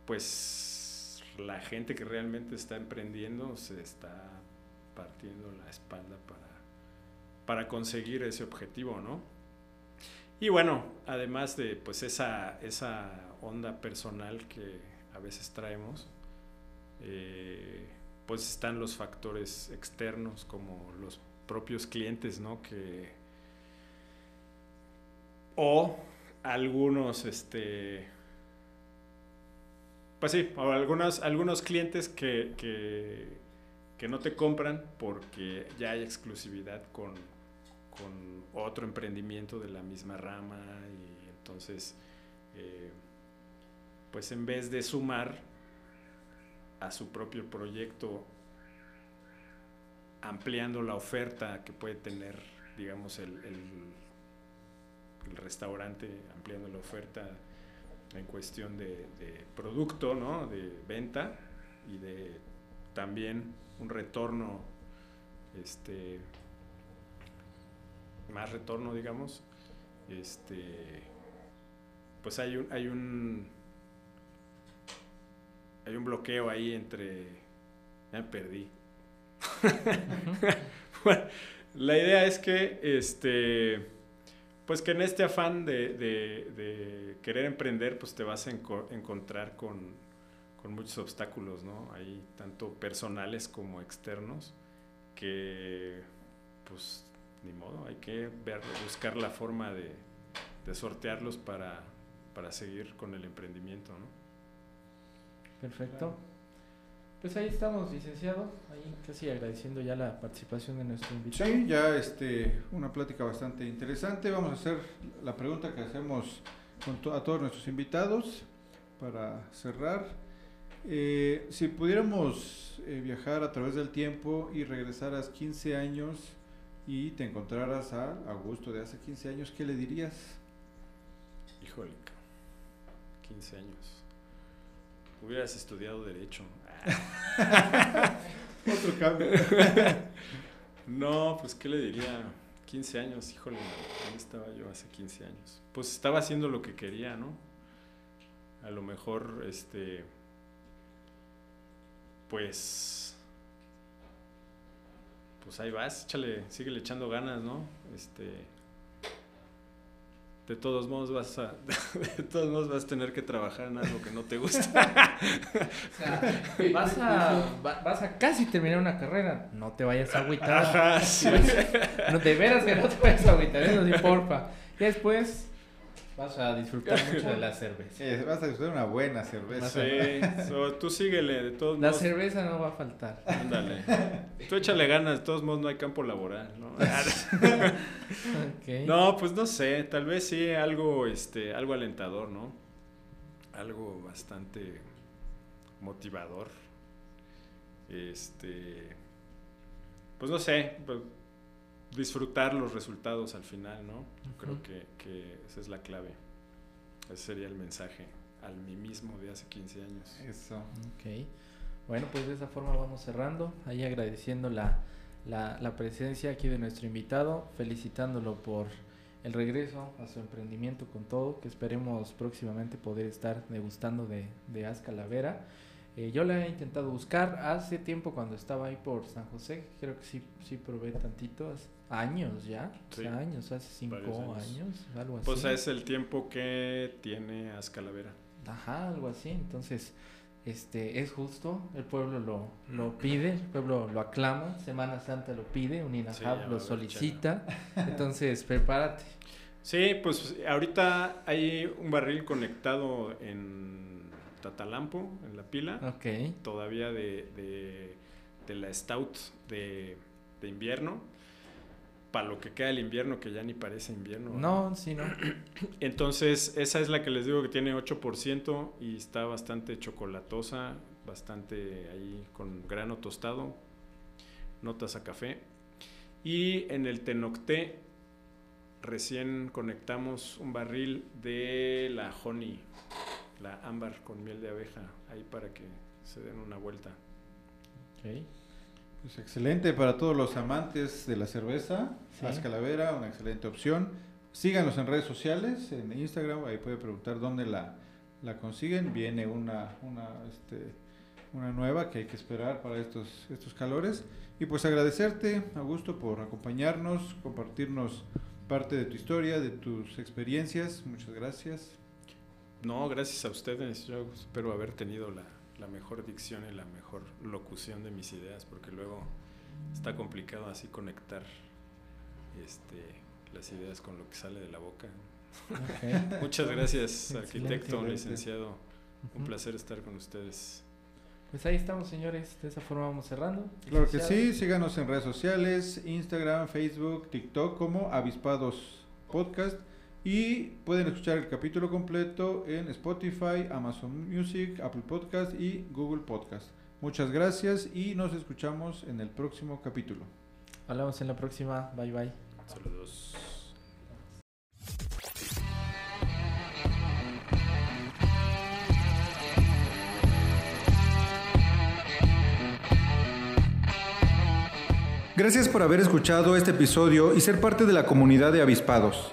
pues la gente que realmente está emprendiendo se está partiendo la espalda para, para conseguir ese objetivo, ¿no? Y bueno, además de pues esa, esa onda personal que a veces traemos, eh, pues están los factores externos como los propios clientes, ¿no? Que o algunos este pues sí, algunos, algunos clientes que, que, no te compran porque ya hay exclusividad con, con, otro emprendimiento de la misma rama y entonces eh, pues en vez de sumar a su propio proyecto ampliando la oferta que puede tener, digamos, el, el, restaurante, ampliando la oferta en cuestión de, producto, ¿no? De venta y de también un retorno, este, más retorno, digamos, este, pues hay un, hay un hay un bloqueo ahí entre... Ya me perdí. bueno, la idea es que, este, pues que en este afán de, querer emprender, pues te vas a encontrar con, con, muchos obstáculos, ¿no? Hay tanto personales como externos que, pues, ni modo, hay que ver, buscar la forma de, de sortearlos para, para seguir con el emprendimiento, ¿no? Perfecto. Pues ahí estamos, licenciado, ahí casi agradeciendo ya la participación de nuestro invitado. Sí, ya este, una plática bastante interesante. Vamos a hacer la pregunta que hacemos a todos nuestros invitados para cerrar. Eh, si pudiéramos eh, viajar a través del tiempo y regresaras 15 años y te encontraras a Augusto de hace 15 años, ¿qué le dirías? Híjole, 15 años. Hubieras estudiado Derecho. Otro cambio. no, pues, ¿qué le diría? 15 años, híjole, ¿dónde estaba yo hace 15 años? Pues estaba haciendo lo que quería, ¿no? A lo mejor, este. Pues. Pues ahí vas, échale, síguele echando ganas, ¿no? Este de todos modos vas a de todos modos vas a tener que trabajar en algo que no te gusta. o sea, vas a vas a casi terminar una carrera, no te vayas a agüitar. Ajá, sí. no, de veras que no te vayas a agüitar, eso sí, porfa. Y después vas a disfrutar mucho de la cerveza. Eh, vas a disfrutar una buena cerveza. Sí, so, tú síguele, de todos La modos. cerveza no va a faltar. Ándale. Tú échale ganas, de todos modos no hay campo laboral, ¿no? Ok. No, pues no sé, tal vez sí algo, este, algo alentador, ¿no? Algo bastante motivador. Este, pues no sé, pues, disfrutar los resultados al final, ¿no? Yo Creo que, que esa es la clave. Ese sería el mensaje al mí mismo de hace 15 años. Eso. Ok. Bueno, pues de esa forma vamos cerrando. Ahí agradeciendo la, la, la presencia aquí de nuestro invitado, felicitándolo por el regreso a su emprendimiento con todo, que esperemos próximamente poder estar degustando de, de As Calavera. Eh, yo la he intentado buscar hace tiempo cuando estaba ahí por San José, creo que sí, sí probé tantito, hace años ya, o Sí, sea, años, hace cinco años. años. algo así. Pues es el tiempo que tiene Azcalavera. Ajá, algo así. Entonces, este, es justo, el pueblo lo, lo pide, el pueblo lo aclama, Semana Santa lo pide, un Sí, lo solicita. Entonces, prepárate. Sí, pues ahorita hay un barril conectado en Tatalampo, en la pila, Ok. todavía de, de, de la Stout de, de invierno, para lo que queda el invierno, que ya ni parece invierno. No, sí, no. Entonces, esa es la que les digo que tiene 8% y está bastante chocolatosa, bastante ahí con grano tostado, notas a café. Y en el Tenocté recién conectamos un barril de la honey, la ámbar con miel de abeja, ahí para que se den una vuelta. Ok. Pues excelente para todos los amantes de la cerveza. Sí. Haz Calavera, una excelente opción. Síganos en redes sociales, en Instagram, ahí puede preguntar dónde la, la consiguen. Viene una, una, este, una nueva que hay que esperar para estos, estos calores. Y pues agradecerte, Augusto, por acompañarnos, compartirnos parte de tu historia, de tus experiencias. Muchas gracias. No, gracias a ustedes. Yo espero haber tenido la, la mejor dicción y la mejor locución de mis ideas, porque luego está complicado así conectar este, las ideas con lo que sale de la boca. Muchas gracias, Excelente, arquitecto, excelente. licenciado. Un placer estar con ustedes. Pues ahí estamos, señores. De esa forma vamos cerrando. Claro que sí, síganos en redes sociales, Instagram, Facebook, TikTok como Avispados Podcast y pueden escuchar el capítulo completo en Spotify, Amazon Music, Apple Podcast y Google Podcast. Muchas gracias y nos escuchamos en el próximo capítulo. Hablamos en la próxima. Bye, bye. Saludos. Gracias por haber escuchado este episodio y ser parte de la comunidad de Avispados.